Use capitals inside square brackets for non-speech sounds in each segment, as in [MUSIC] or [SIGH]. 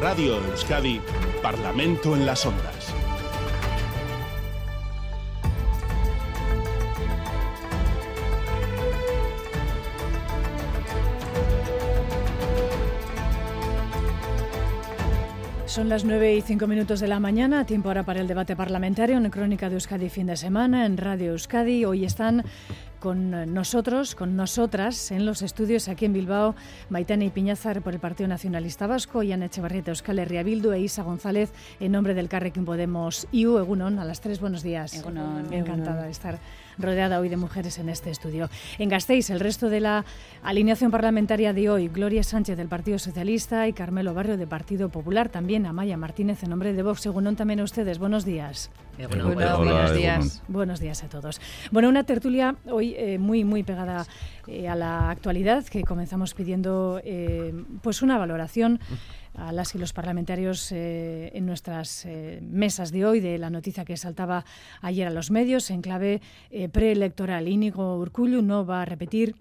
Radio Euskadi, Parlamento en las Ondas. Son las 9 y 5 minutos de la mañana, tiempo ahora para el debate parlamentario en Crónica de Euskadi fin de semana en Radio Euskadi. Hoy están con nosotros, con nosotras, en los estudios aquí en Bilbao, Maitane y Piñazar por el Partido Nacionalista Vasco, Ian Echevarrieta, Euskal Herria Bildu e Isa González en nombre del Carrequín Podemos IU. Egunon, a las tres, buenos días. Egunon. Encantada de estar rodeada hoy de mujeres en este estudio. En Gasteiz, el resto de la alineación parlamentaria de hoy, Gloria Sánchez del Partido Socialista y Carmelo Barrio del Partido Popular, también Amaya Martínez en nombre de Vox. Según también a ustedes, buenos días. buenos días. Buenos días a todos. Bueno, una tertulia hoy eh, muy, muy pegada eh, a la actualidad, que comenzamos pidiendo eh, pues una valoración a las y los parlamentarios eh, en nuestras eh, mesas de hoy de la noticia que saltaba ayer a los medios en clave eh, preelectoral. Íñigo Urcullu no va a repetir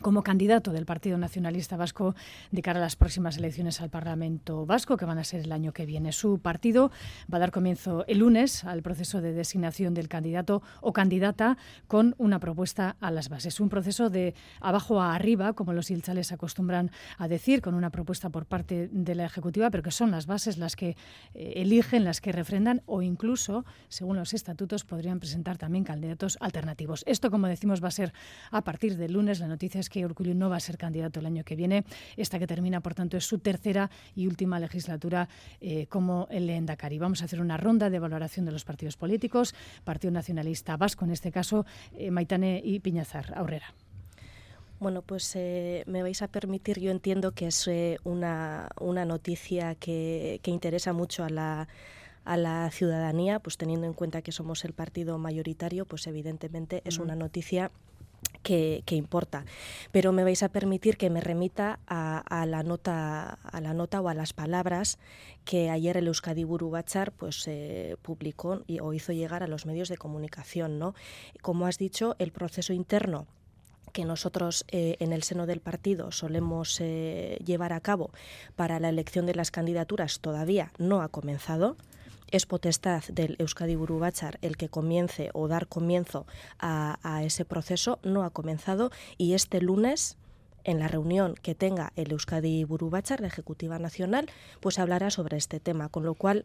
como candidato del Partido Nacionalista Vasco de cara a las próximas elecciones al Parlamento Vasco, que van a ser el año que viene. Su partido va a dar comienzo el lunes al proceso de designación del candidato o candidata con una propuesta a las bases. Un proceso de abajo a arriba, como los ilchales acostumbran a decir, con una propuesta por parte de la Ejecutiva, pero que son las bases las que eh, eligen, las que refrendan o incluso, según los estatutos, podrían presentar también candidatos alternativos. Esto, como decimos, va a ser a partir del lunes. La noticia es que Urcullu no va a ser candidato el año que viene. Esta que termina, por tanto, es su tercera y última legislatura eh, como el Endacari. Vamos a hacer una ronda de valoración de los partidos políticos. Partido Nacionalista Vasco, en este caso, eh, Maitane y Piñazar. Aurrera. Bueno, pues eh, me vais a permitir, yo entiendo que es una, una, noticia que, que interesa mucho a la a la ciudadanía, pues teniendo en cuenta que somos el partido mayoritario, pues evidentemente es una noticia que, importa. Pero me vais a permitir que me remita a, la nota a la nota o a las palabras que ayer el Euskadi Buru pues eh, publicó y, o hizo llegar a los medios de comunicación, ¿no? Como has dicho, el proceso interno que nosotros eh, en el seno del partido solemos eh, llevar a cabo para la elección de las candidaturas todavía no ha comenzado es potestad del Euskadi Buru el que comience o dar comienzo a, ese proceso, no ha comenzado y este lunes en la reunión que tenga el Euskadi Buru la Ejecutiva Nacional, pues hablará sobre este tema, con lo cual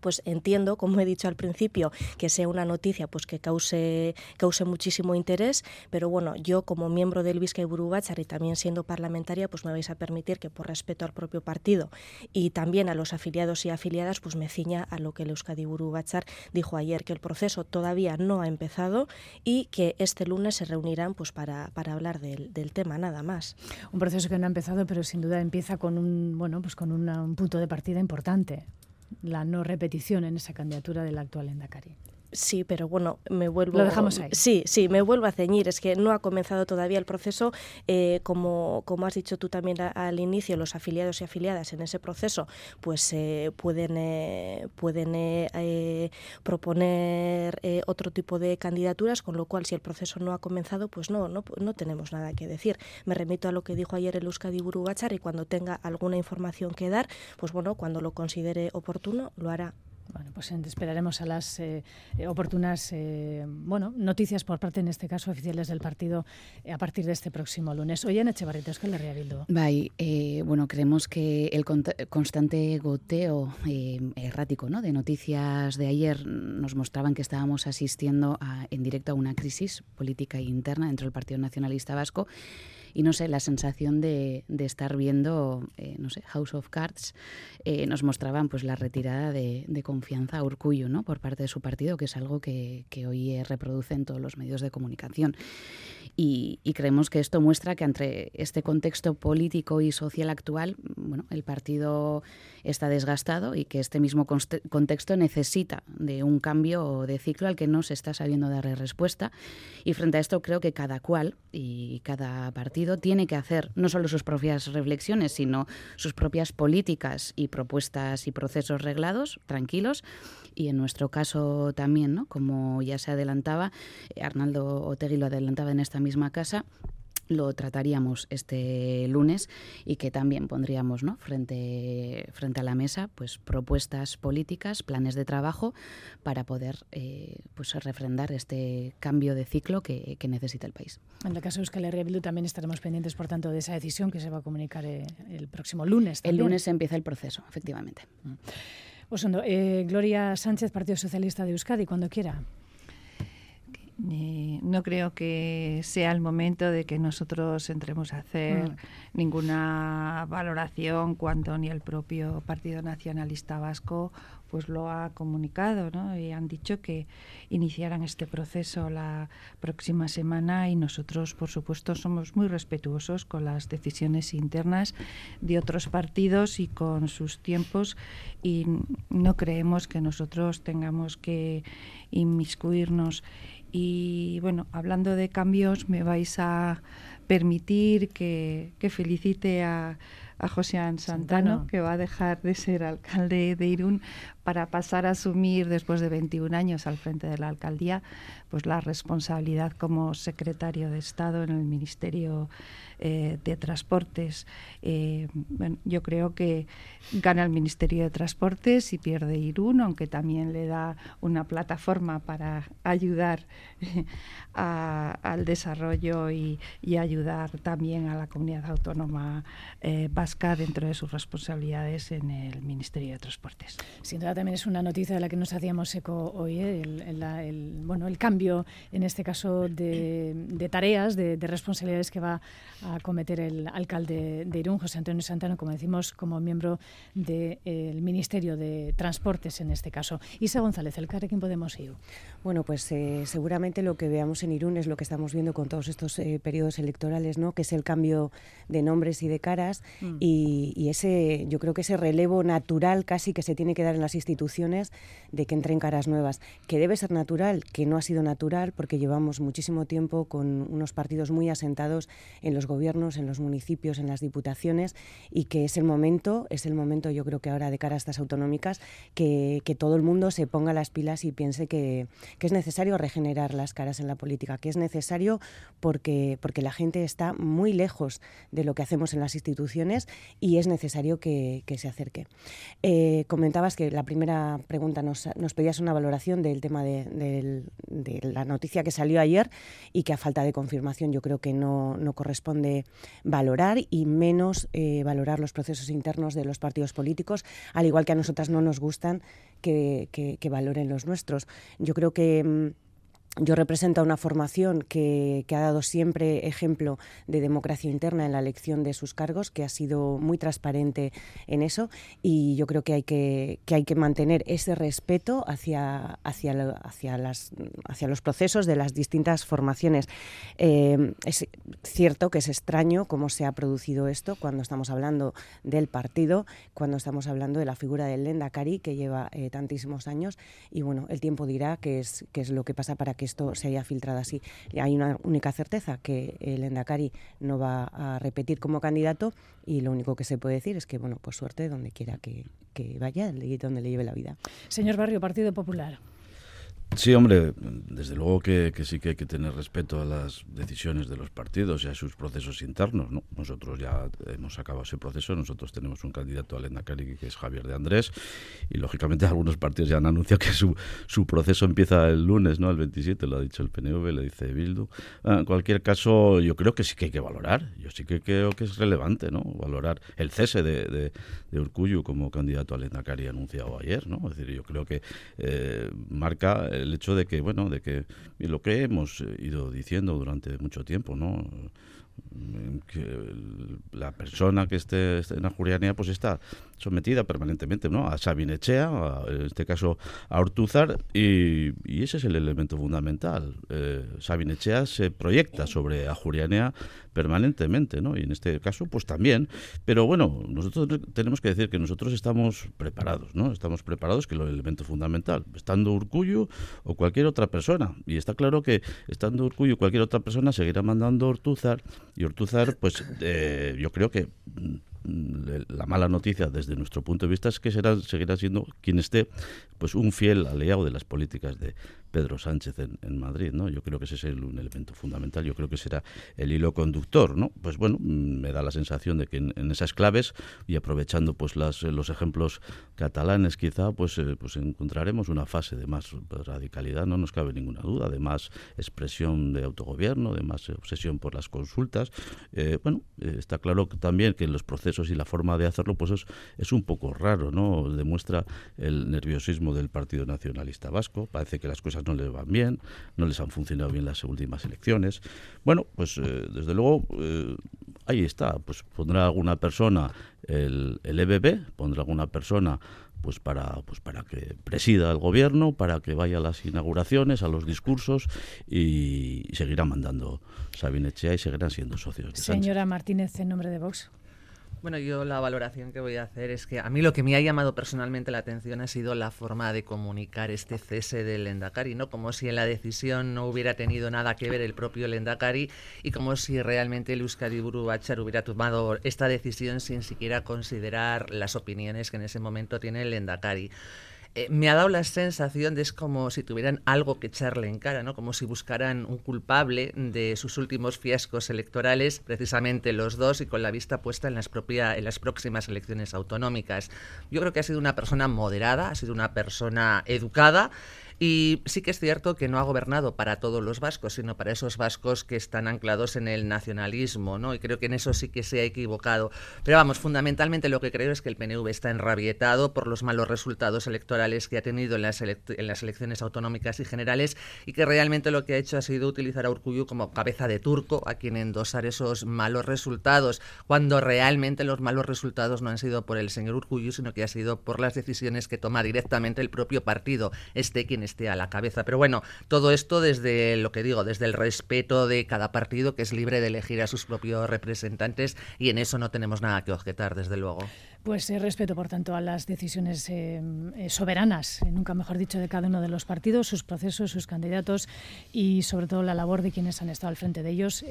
pues entiendo, como he dicho al principio, que sea una noticia pues que cause, cause muchísimo interés, pero bueno, yo como miembro del Vizcay Burubachar y también siendo parlamentaria, pues me vais a permitir que por respeto al propio partido y también a los afiliados y afiliadas, pues me ciña a lo que el Euskadi Burubachar dijo ayer, que el proceso todavía no ha empezado y que este lunes se reunirán pues para, para hablar del, del tema, nada más. Un proceso que no ha empezado, pero sin duda empieza con un, bueno, pues con un punto de partida importante la no repetición en esa candidatura del actual Endacari. Sí, pero bueno, me vuelvo. Lo dejamos ahí. Sí, sí, me vuelvo a ceñir. Es que no ha comenzado todavía el proceso. Eh, como, como has dicho tú también al inicio, los afiliados y afiliadas en ese proceso, pues eh, pueden, eh, pueden proponer otro tipo de candidaturas, con lo cual, si el proceso no ha comenzado, pues no, no, no tenemos nada que decir. Me remito a lo que dijo ayer el Euskadi Bachar y cuando tenga alguna información que dar, pues bueno, cuando lo considere oportuno, lo hará. Bueno, pues esperaremos a las eh, oportunas eh, bueno, noticias por parte, en este caso, oficiales del partido eh, a partir de este próximo lunes. Hoy en Echevarrieta, es que le reabildo. Bye. bueno, creemos que el constante goteo errático ¿no? de noticias de ayer nos mostraban que estábamos asistiendo en directo a una crisis política interna dentro del Partido Nacionalista Vasco y no sé, la sensación de, de estar viendo, eh, no sé, House of Cards, eh, nos mostraban pues la retirada de, confianza a Urcuyo, ¿no? Por parte de su partido, que es algo que, que hoy reproduce en todos los medios de comunicación. Y, creemos que esto muestra que entre este contexto político y social actual, bueno, el partido está desgastado y que este mismo contexto necesita de un cambio de ciclo al que no se está sabiendo darle respuesta. Y frente a esto creo que cada cual y cada partido tiene que hacer no solo sus propias reflexiones, sino sus propias políticas y propuestas y procesos reglados, tranquilos. Y en nuestro caso también, ¿no? como ya se adelantaba, Arnaldo Otegui lo adelantaba en esta misma casa, lo trataríamos este lunes y que también pondríamos ¿no? frente, frente a la mesa pues, propuestas políticas, planes de trabajo para poder eh, pues, refrendar este cambio de ciclo que, necesita el país. En el caso de Euskal Herria también estaremos pendientes, por tanto, de esa decisión que se va a comunicar eh, el próximo lunes. El lunes empieza el proceso, efectivamente. Mm. Osondo, eh, Gloria Sánchez, Partido Socialista de Euskadi, cuando quiera. Eh, no creo que sea el momento de que nosotros entremos a hacer mm. ninguna valoración cuando ni el propio Partido Nacionalista Vasco pues lo ha comunicado ¿no? y han dicho que iniciaran este proceso la próxima semana y nosotros por supuesto somos muy respetuosos con las decisiones internas de otros partidos y con sus tiempos y no creemos que nosotros tengamos que inmiscuirnos y bueno, hablando de cambios, me vais a permitir que, felicite a, a José Santano, que va a dejar de ser alcalde de Irún para pasar a asumir después de 21 años al frente de la alcaldía pues la responsabilidad como secretario de Estado en el Ministerio eh, de Transportes. Eh, yo creo que gana el Ministerio de Transportes y pierde Irún, aunque también le da una plataforma para ayudar [LAUGHS] al desarrollo y, ayudar también a la comunidad autónoma eh, vasca dentro de sus responsabilidades en el Ministerio de Transportes. También es una noticia de la que nos hacíamos eco hoy, el, bueno, el cambio en este caso de, tareas, de, responsabilidades que va a cometer el alcalde de Irún, José Antonio Santano, como decimos, como miembro del Ministerio de Transportes en este caso. Isa González, el quién Podemos ir. Bueno, pues eh, seguramente lo que veamos en Irún es lo que estamos viendo con todos estos eh, periodos electorales, ¿no? que es el cambio de nombres y de caras mm. y, ese, yo creo que ese relevo natural casi que se tiene que dar en las instituciones de que entren caras nuevas, que debe ser natural, que no ha sido natural porque llevamos muchísimo tiempo con unos partidos muy asentados en los gobiernos, en los municipios, en las diputaciones y que es el momento, es el momento yo creo que ahora de cara a estas autonómicas, que, que todo el mundo se ponga las pilas y piense que, que es necesario regenerar las caras en la política, que es necesario porque, porque la gente está muy lejos de lo que hacemos en las instituciones y es necesario que, se acerque. Eh, comentabas que la primera pregunta nos, nos pedías una valoración del tema de, la noticia que salió ayer y que a falta de confirmación yo creo que no, corresponde valorar y menos eh, valorar los procesos internos de los partidos políticos, al igual que a nosotras no nos gustan que, que valoren los nuestros. Yo creo que mm, yo represento a una formación que, ha dado siempre ejemplo de democracia interna en la elección de sus cargos, que ha sido muy transparente en eso y yo creo que hay que, hay que mantener ese respeto hacia, hacia, hacia, las, hacia los procesos de las distintas formaciones. Eh, es cierto que es extraño cómo se ha producido esto cuando estamos hablando del partido, cuando estamos hablando de la figura del Lendakari, que lleva eh, tantísimos años y bueno, el tiempo dirá qué es, qué es lo que pasa para que esto se haya filtrado así. Hay una única certeza, que el Endacari no va a repetir como candidato y lo único que se puede decir es que, bueno, pues suerte donde quiera que, vaya donde le lleve la vida. Señor Barrio, Partido Popular. Sí, hombre, desde luego que, sí que hay que tener respeto a las decisiones de los partidos y a sus procesos internos. ¿no? Nosotros ya hemos acabado ese proceso, nosotros tenemos un candidato a Endacari que es Javier de Andrés y lógicamente [LAUGHS] algunos partidos ya han anunciado que su, su proceso empieza el lunes, ¿no? el 27, lo ha dicho el PNV, le dice Bildu. Ah, en cualquier caso, yo creo que sí que hay que valorar, yo sí que creo que es relevante ¿no? valorar el cese de, de, de Urcuyu como candidato al Endacari anunciado ayer. ¿no? Es decir, yo creo que eh, marca el hecho de que, bueno, de que lo que hemos ido diciendo durante mucho tiempo, ¿no? que la persona que esté, en la Jurianía pues está sometida permanentemente ¿no? a Sabinechea, en este caso a Ortúzar, y, ese es el elemento fundamental. Eh, Sabinechea se proyecta sobre Ajurianea permanentemente, ¿no? y en este caso pues también. Pero bueno, nosotros tenemos que decir que nosotros estamos preparados, ¿no? estamos preparados, que es el elemento fundamental, estando Urcuyo o cualquier otra persona. Y está claro que estando Urcuyo cualquier otra persona seguirá mandando Ortúzar y Ortúzar, pues eh, yo creo que mm, la mala noticia desde nuestro punto de vista es que será, seguirá siendo quien esté pues un fiel aliado de las políticas de Pedro Sánchez en, Madrid, ¿no? Yo creo que ese es un elemento fundamental, yo creo que será el hilo conductor, ¿no? Pues bueno, mm, me da la sensación de que en, esas claves y aprovechando pues las, los ejemplos catalanes quizá, pues, eh, pues encontraremos una fase de más radicalidad, no nos cabe ninguna duda, de más expresión de autogobierno, de más obsesión por las consultas. Eh, bueno, eh, está claro también que los procesos y la forma de hacerlo pues es, es un poco raro, ¿no? Demuestra el nerviosismo del Partido Nacionalista Vasco, parece que las cosas no les van bien, no les han funcionado bien las últimas elecciones. Bueno, pues eh, desde luego eh, ahí está, pues pondrá alguna persona el, el EBB, pondrá alguna persona pues para pues para que presida el gobierno, para que vaya a las inauguraciones, a los discursos y, seguirá mandando Sabine Echea y seguirán siendo socios. De Señora Martínez, en nombre de Vox. Bueno, yo la valoración que voy a hacer es que a mí lo que me ha llamado personalmente la atención ha sido la forma de comunicar este cese del Lendakari, ¿no? Como si en la decisión no hubiera tenido nada que ver el propio Lendakari y como si realmente el Euskadi Buru hubiera tomado esta decisión sin siquiera considerar las opiniones que en ese momento tiene el Lendakari. Eh, me ha dado la sensación de es como si tuvieran algo que echarle en cara, ¿no? Como si buscaran un culpable de sus últimos fiascos electorales, precisamente los dos, y con la vista puesta en las, propia, en las próximas elecciones autonómicas. Yo creo que ha sido una persona moderada, ha sido una persona educada y sí que es cierto que no ha gobernado para todos los vascos, sino para esos vascos que están anclados en el nacionalismo, ¿no? Y creo que en eso sí que se ha equivocado. Pero vamos, fundamentalmente lo que creo es que el PNV está enrabietado por los malos resultados electorales que ha tenido en las, en las elecciones autonómicas y generales y que realmente lo que ha hecho ha sido utilizar a Urcuyu como cabeza de turco a quien endosar esos malos resultados, cuando realmente los malos resultados no han sido por el señor Urcuyu, sino que ha sido por las decisiones que toma directamente el propio partido, este quien esté a la cabeza. Pero bueno, todo esto desde lo que digo, desde el respeto de cada partido que es libre de elegir a sus propios representantes y en eso no tenemos nada que objetar, desde luego. Pues eh, respeto, por tanto, a las decisiones eh, eh, soberanas, nunca mejor dicho, de cada uno de los partidos, sus procesos, sus candidatos y sobre todo la labor de quienes han estado al frente de ellos,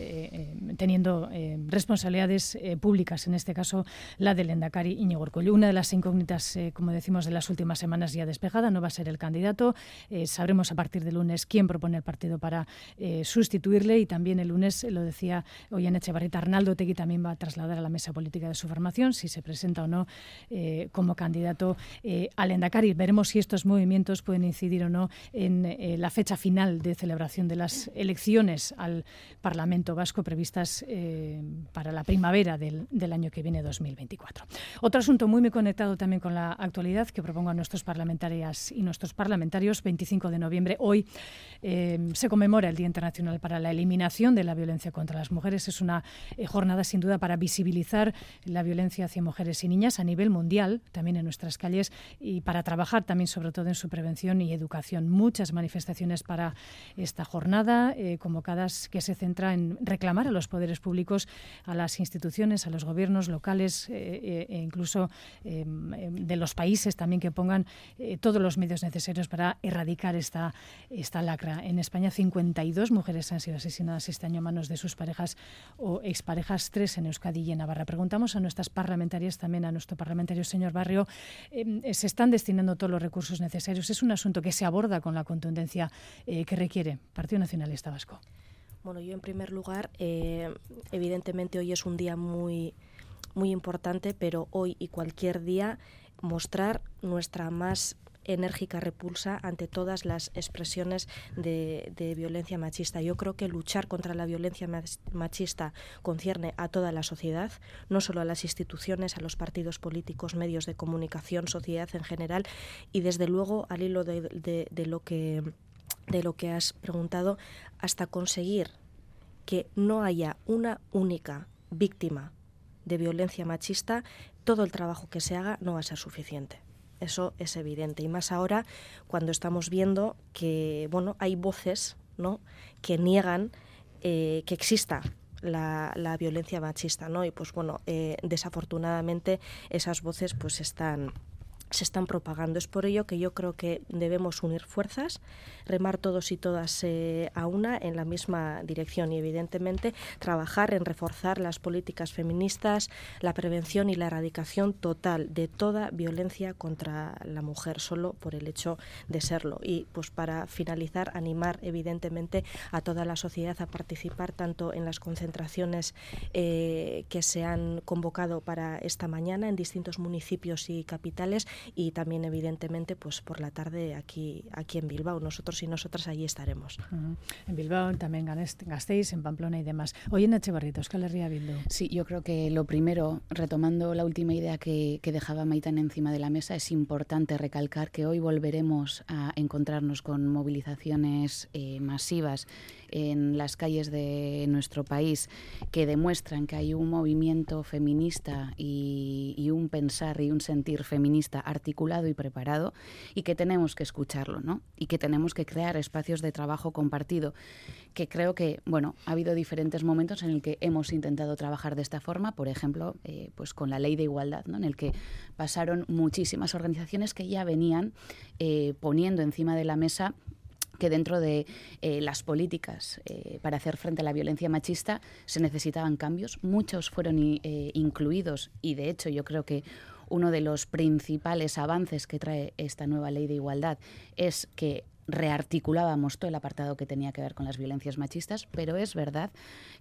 teniendo responsabilidades públicas, en este caso la del Endacari Iñigo Urkullu. Una de las incógnitas, como decimos, de las últimas semanas ya despejada, no va a ser el candidato. sabremos a partir del lunes quién propone el partido para sustituirle y también el lunes, lo decía hoy en Echevarrita, Arnaldo Tegui también va a trasladar a la mesa política de su formación si se presenta o no eh, como candidato eh, al Endacari. Veremos si estos movimientos pueden incidir o no en eh, la fecha final de celebración de las elecciones al Parlamento Vasco previstas para la primavera del, año que viene, 2024. Otro asunto muy, muy conectado también con la actualidad que propongo a nuestros parlamentarias y nuestros parlamentarios, 25 de noviembre, hoy se conmemora el Día Internacional para la Eliminación de la Violencia contra las Mujeres. Es una jornada sin duda para visibilizar la violencia hacia mujeres y niñas a nivel mundial, también en nuestras calles, y para trabajar también sobre todo en su prevención y educación. Muchas manifestaciones para esta jornada, eh, convocadas que se centra en reclamar a los poderes públicos, a las instituciones, a los gobiernos locales eh, e incluso em, de los países también que pongan todos los medios necesarios para erradicar esta, esta lacra. En España 52 mujeres han sido asesinadas este año a manos de sus parejas o exparejas, tres en Euskadi y en Navarra. Preguntamos a nuestras parlamentarias también a nuestro parlamentario, señor Barrio, em, se están destinando todos los recursos necesarios. Es un asunto que se aborda con la contundencia eh, que requiere Partido Nacionalista Vasco. Bueno, yo en primer lugar, eh, evidentemente hoy es un día muy, muy importante, pero hoy y cualquier día mostrar nuestra más enérgica repulsa ante todas las expresiones de, violencia machista. Yo creo que luchar contra la violencia machista concierne a toda la sociedad, no solo a las instituciones, a los partidos políticos, medios de comunicación, sociedad en general, y desde luego al hilo de, lo que de lo que has preguntado, hasta conseguir que no haya una única víctima de violencia machista, todo el trabajo que se haga no va a ser suficiente. Eso es evidente. Y más ahora cuando estamos viendo que bueno, hay voces ¿no? que niegan eh, que exista la, la, violencia machista, ¿no? Y pues bueno, eh, desafortunadamente esas voces pues están se están propagando. Es por ello que yo creo que debemos unir fuerzas, remar todos y todas eh, a una en la misma dirección y evidentemente trabajar en reforzar las políticas feministas, la prevención y la erradicación total de toda violencia contra la mujer solo por el hecho de serlo. Y pues para finalizar, animar evidentemente a toda la sociedad a participar tanto en las concentraciones eh, que se han convocado para esta mañana en distintos municipios y capitales y también evidentemente pues por la tarde aquí aquí en Bilbao. Nosotros y nosotras allí estaremos. En Bilbao también Gasteiz en Pamplona y demás. Hoy en Echevarritos ¿qué le ría Bildu. Sí yo creo que lo primero retomando la última idea que, que dejaba Maitán encima de la mesa es importante recalcar que hoy volveremos a encontrarnos con movilizaciones eh, masivas en las calles de nuestro país que demuestran que hay un movimiento feminista y, un pensar y un sentir feminista articulado y preparado y que tenemos que escucharlo, ¿no? Y que tenemos que crear espacios de trabajo compartido, que creo que, bueno, ha habido diferentes momentos en el que hemos intentado trabajar de esta forma, por ejemplo, eh, pues con la ley de igualdad, ¿no? En el que pasaron muchísimas organizaciones que ya venían eh, poniendo encima de la mesa que dentro de eh, las políticas eh, para hacer frente a la violencia machista se necesitaban cambios. Muchos fueron eh, incluidos y, de hecho, yo creo que uno de los principales avances que trae esta nueva ley de igualdad es que rearticulábamos todo el apartado que tenía que ver con las violencias machistas, pero es verdad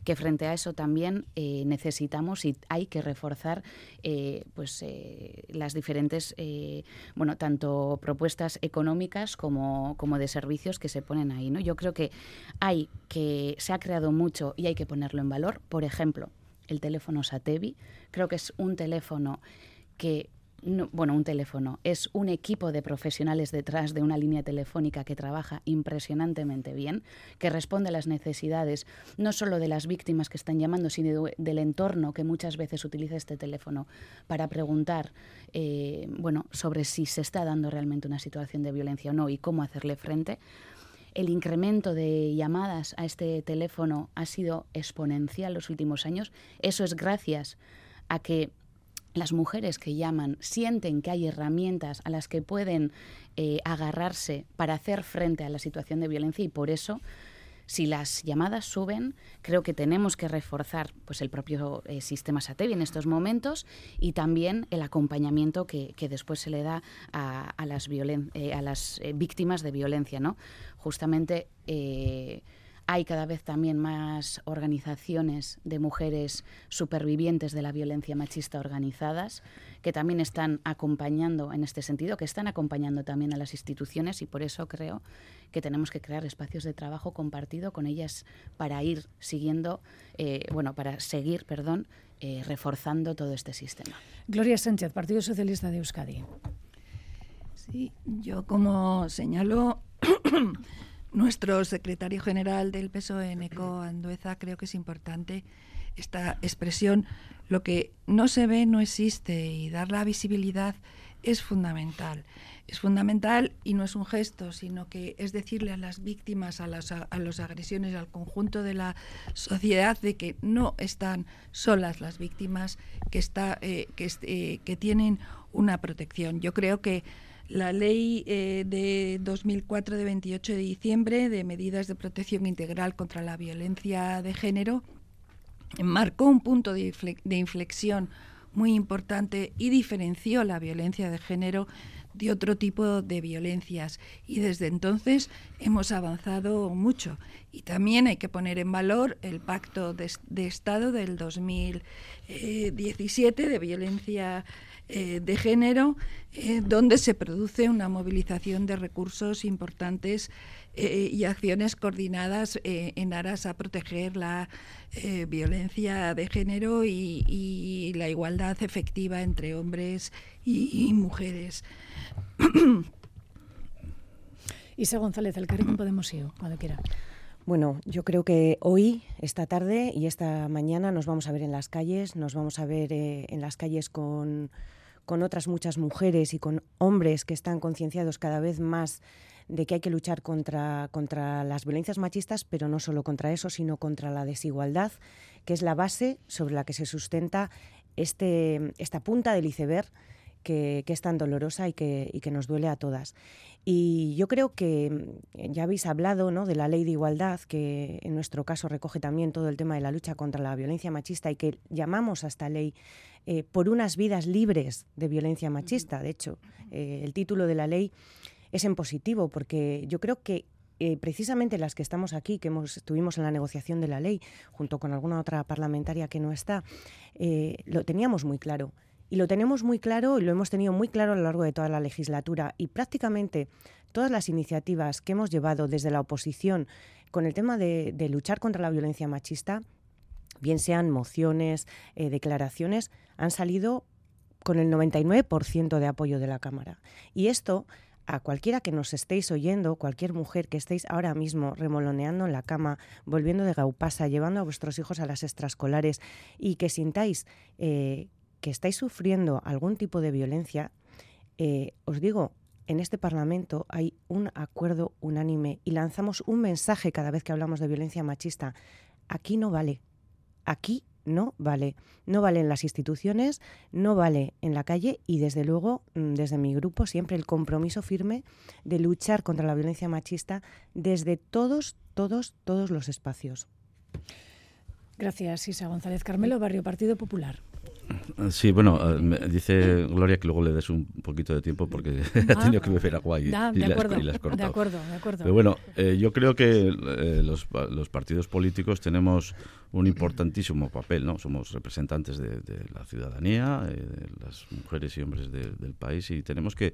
que frente a eso también eh, necesitamos y hay que reforzar eh, pues eh, las diferentes bueno tanto propuestas económicas como, como de servicios que se ponen ahí. ¿no? Yo creo que hay que se ha creado mucho y hay que ponerlo en valor. Por ejemplo, el teléfono Satevi, creo que es un teléfono que bueno, un teléfono, es un equipo de profesionales detrás de una línea telefónica que trabaja impresionantemente bien, que responde a las necesidades no solo de las víctimas que están llamando, sino del entorno que muchas veces utiliza este teléfono para preguntar eh, bueno, sobre si se está dando realmente una situación de violencia o no y cómo hacerle frente. El incremento de llamadas a este teléfono ha sido exponencial los últimos años. Eso es gracias a que las mujeres que llaman sienten que hay herramientas a las que pueden eh, agarrarse para hacer frente a la situación de violencia y por eso si las llamadas suben, creo que tenemos que reforzar pues, el propio eh, sistema SATEVI en estos momentos y también el acompañamiento que, después se le da a, las, eh, a las víctimas de violencia. ¿no? Justamente hay cada vez también más organizaciones de mujeres supervivientes de la violencia machista organizadas que también están acompañando en este sentido, que están acompañando también a las instituciones y por eso creo que tenemos que crear espacios de trabajo compartido con ellas para ir siguiendo, eh, bueno, para seguir, perdón, eh, reforzando todo este sistema. Gloria Sánchez, Partido Socialista de Euskadi. Sí, yo como señalo nuestro secretario general del PSOE, Neco Andueza, creo que es importante esta expresión. Lo que no se ve no existe y dar la visibilidad es fundamental. Es fundamental y no es un gesto, sino que es decirle a las víctimas, a las a los agresiones, al conjunto de la sociedad de que no están solas las víctimas, que, está, eh, que, eh, que tienen una protección. Yo creo que la ley eh, de 2004 de 28 de diciembre de medidas de protección integral contra la violencia de género marcó un punto de, inflexión muy importante y diferenció la violencia de género de otro tipo de violencias. Y desde entonces hemos avanzado mucho. Y también hay que poner en valor el pacto de, de Estado del 2017 de violencia eh, de género, eh, donde se produce una movilización de recursos importantes eh, y acciones coordinadas en aras a proteger la violencia de género y, la igualdad efectiva entre hombres y, mujeres. Isa González, el Podemos cuando quiera. Bueno, yo creo que hoy, esta tarde y esta mañana nos vamos a ver en las calles, nos vamos a ver en las calles con con otras muchas mujeres y con hombres que están concienciados cada vez más de que hay que luchar contra, contra las violencias machistas, pero no solo contra eso, sino contra la desigualdad, que es la base sobre la que se sustenta este, esta punta del iceberg que, es tan dolorosa y que, y que, nos duele a todas. Y yo creo que mm, ya habéis hablado ¿no? de la ley de igualdad, que en nuestro caso recoge también todo el tema de la lucha contra la violencia machista y que llamamos a esta ley eh, por unas vidas libres de violencia machista. De hecho, eh, el título de la ley es en positivo, porque yo creo que eh, precisamente las que estamos aquí, que hemos, estuvimos en la negociación de la ley, junto con alguna otra parlamentaria que no está, lo teníamos muy claro. Y lo tenemos muy claro y lo hemos tenido muy claro a lo largo de toda la legislatura. Y prácticamente todas las iniciativas que hemos llevado desde la oposición con el tema de luchar contra la violencia machista bien sean mociones, eh, declaraciones, han salido con el 99% de apoyo de la Cámara. Y esto a cualquiera que nos estéis oyendo, cualquier mujer que estéis ahora mismo remoloneando en la cama, volviendo de Gaupasa, llevando a vuestros hijos a las extraescolares y que sintáis eh, que estáis sufriendo algún tipo de violencia, eh, os digo, en este Parlamento hay un acuerdo unánime y lanzamos un mensaje cada vez que hablamos de violencia machista. Aquí no vale aquí no vale. No vale en las instituciones, no vale en la calle y desde luego mm, desde mi grupo siempre el compromiso firme de luchar contra la violencia machista desde todos, todos, todos los espacios. Gracias, Isa González Carmelo, Barrio Partido Popular. Sí, bueno, eh, dice Gloria que luego le des un poquito de tiempo porque [LAUGHS] ha tenido que beber agua y, de, y, acuerdo, las, de acuerdo, de acuerdo. Pero bueno, eh, yo creo que eh, los, los, partidos políticos tenemos un importantísimo papel, ¿no? Somos representantes de, la ciudadanía, de las mujeres y hombres del país y tenemos que,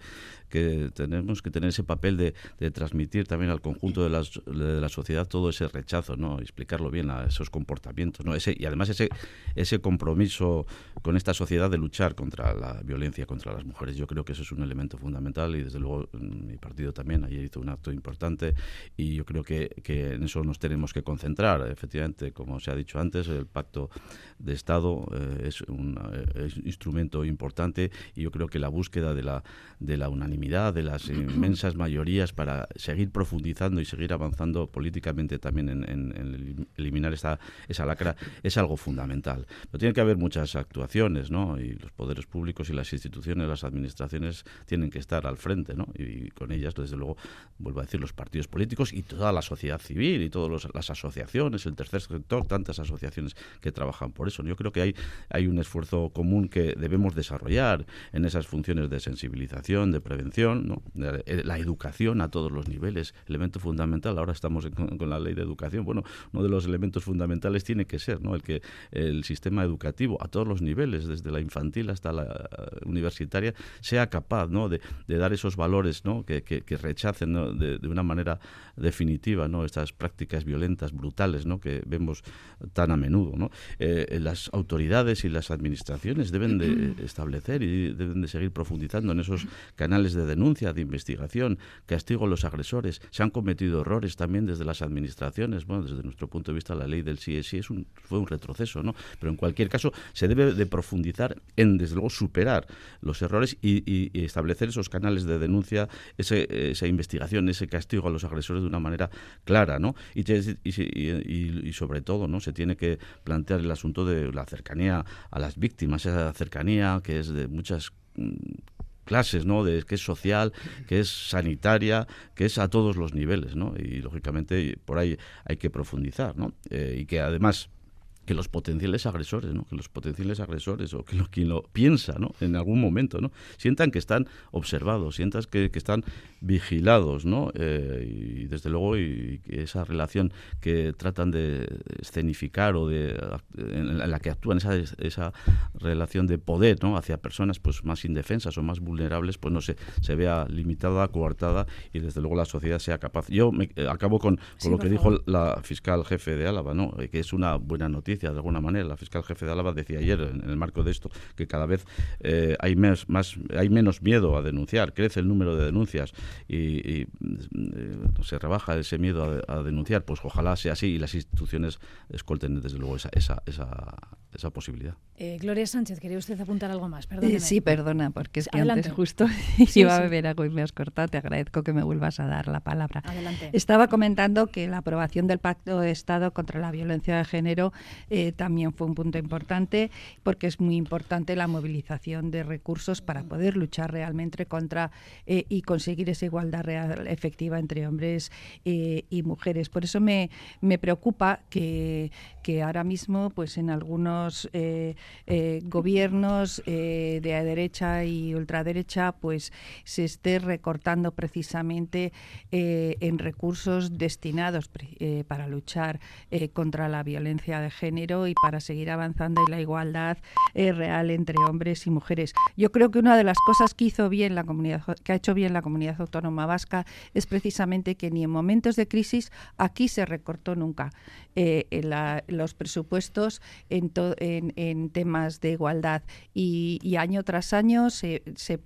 que, tenemos que tener ese papel de, de transmitir también al conjunto de, las, de, la sociedad todo ese rechazo, ¿no? Explicarlo bien a esos comportamientos, ¿no? Ese, y además ese, ese compromiso con esta sociedad de luchar contra la violencia contra las mujeres. Yo creo que eso es un elemento fundamental y desde luego mi partido también ayer hizo un acto importante y yo creo que, que en eso nos tenemos que concentrar. Efectivamente, como se ha dicho antes, el pacto de Estado eh, es un eh, instrumento importante y yo creo que la búsqueda de la, de la unanimidad, de las inmensas mayorías para seguir profundizando y seguir avanzando políticamente también en, en eliminar esta, esa lacra es algo fundamental. Pero tiene que haber muchas actuaciones ¿no? Y los poderes públicos y las instituciones, las administraciones tienen que estar al frente, ¿no? Y con ellas, desde luego, vuelvo a decir, los partidos políticos y toda la sociedad civil y todas las asociaciones, el tercer sector, tantas asociaciones que trabajan por eso. Yo creo que hay, hay un esfuerzo común que debemos desarrollar en esas funciones de sensibilización, de prevención, ¿no? la educación a todos los niveles, elemento fundamental. Ahora estamos con, la ley de educación. Bueno, uno de los elementos fundamentales tiene que ser el que el sistema educativo a todos los niveles desde la infantil hasta la eh, universitaria, sea capaz ¿no? de, dar esos valores ¿no? que, rechacen de, una manera definitiva ¿no? estas prácticas violentas, brutales, ¿no? que vemos tan a menudo. ¿no? Eh, las autoridades y las administraciones deben de establecer y deben de seguir profundizando en esos canales de denuncia, de investigación, castigo a los agresores. Se han cometido errores también desde las administraciones. Bueno, desde nuestro punto de vista, la ley del sí sí es un, fue un retroceso, ¿no? Pero en cualquier caso, se debe de profundizar en, desde luego, superar los errores y, establecer esos canales de denuncia, esa investigación, ese castigo a los agresores de una manera clara, ¿no? Y, sobre todo, ¿no? Se tiene que plantear el asunto de la cercanía a las víctimas, esa cercanía que es de muchas mm, clases, ¿no? De, que es social, que es sanitaria, que es a todos los niveles, ¿no? Y lógicamente por ahí hay que profundizar, ¿no? Eh, y que además que los potenciales agresores, ¿no? que los potenciales agresores o que lo, quien lo piensa ¿no? en algún momento, ¿no? sientan que están observados, sientan que, están vigilados, ¿no? Eh, y desde luego y, esa relación que tratan de escenificar o de en la que actúan esa, esa relación de poder ¿no? hacia personas pues más indefensas o más vulnerables, pues no se, se vea limitada, coartada y desde luego la sociedad sea capaz. Yo me, eh, acabo con, con lo que dijo la fiscal jefe de Álava, ¿no? que es una buena noticia de alguna manera. La fiscal jefe de Álava decía ayer, en, el marco de esto, que cada vez eh, hay, más, hay menos miedo a denunciar, crece el número de denuncias y, eh, se rebaja ese miedo a, denunciar. Pues ojalá sea así y las instituciones escolten desde luego esa, esa, esa esa posibilidad. Eh, Gloria Sánchez, ¿quería usted apuntar algo más? Perdóneme. sí, perdona, porque es que Adelante. antes justo [LAUGHS] iba a beber algo y me has cortado. Te agradezco que me vuelvas a dar la palabra. Adelante. Estaba comentando que la aprobación del Pacto de Estado contra la Violencia de Género eh, también fue un punto importante, porque es muy importante la movilización de recursos para poder luchar realmente contra eh, y conseguir esa igualdad real efectiva entre hombres eh, y mujeres. Por eso me, me preocupa que, que ahora mismo, pues en algunos gobiernos de derecha y ultraderecha, pues se esté recortando precisamente en recursos destinados para luchar contra la violencia de género y para seguir avanzando en la igualdad eh, real entre hombres y mujeres. Yo creo que una de las cosas que hizo bien la comunidad, que ha hecho bien la comunidad autónoma vasca es precisamente que ni en momentos de crisis aquí se recortó nunca eh, los presupuestos en, to- en- en temas de igualdad y, y año tras año se, se,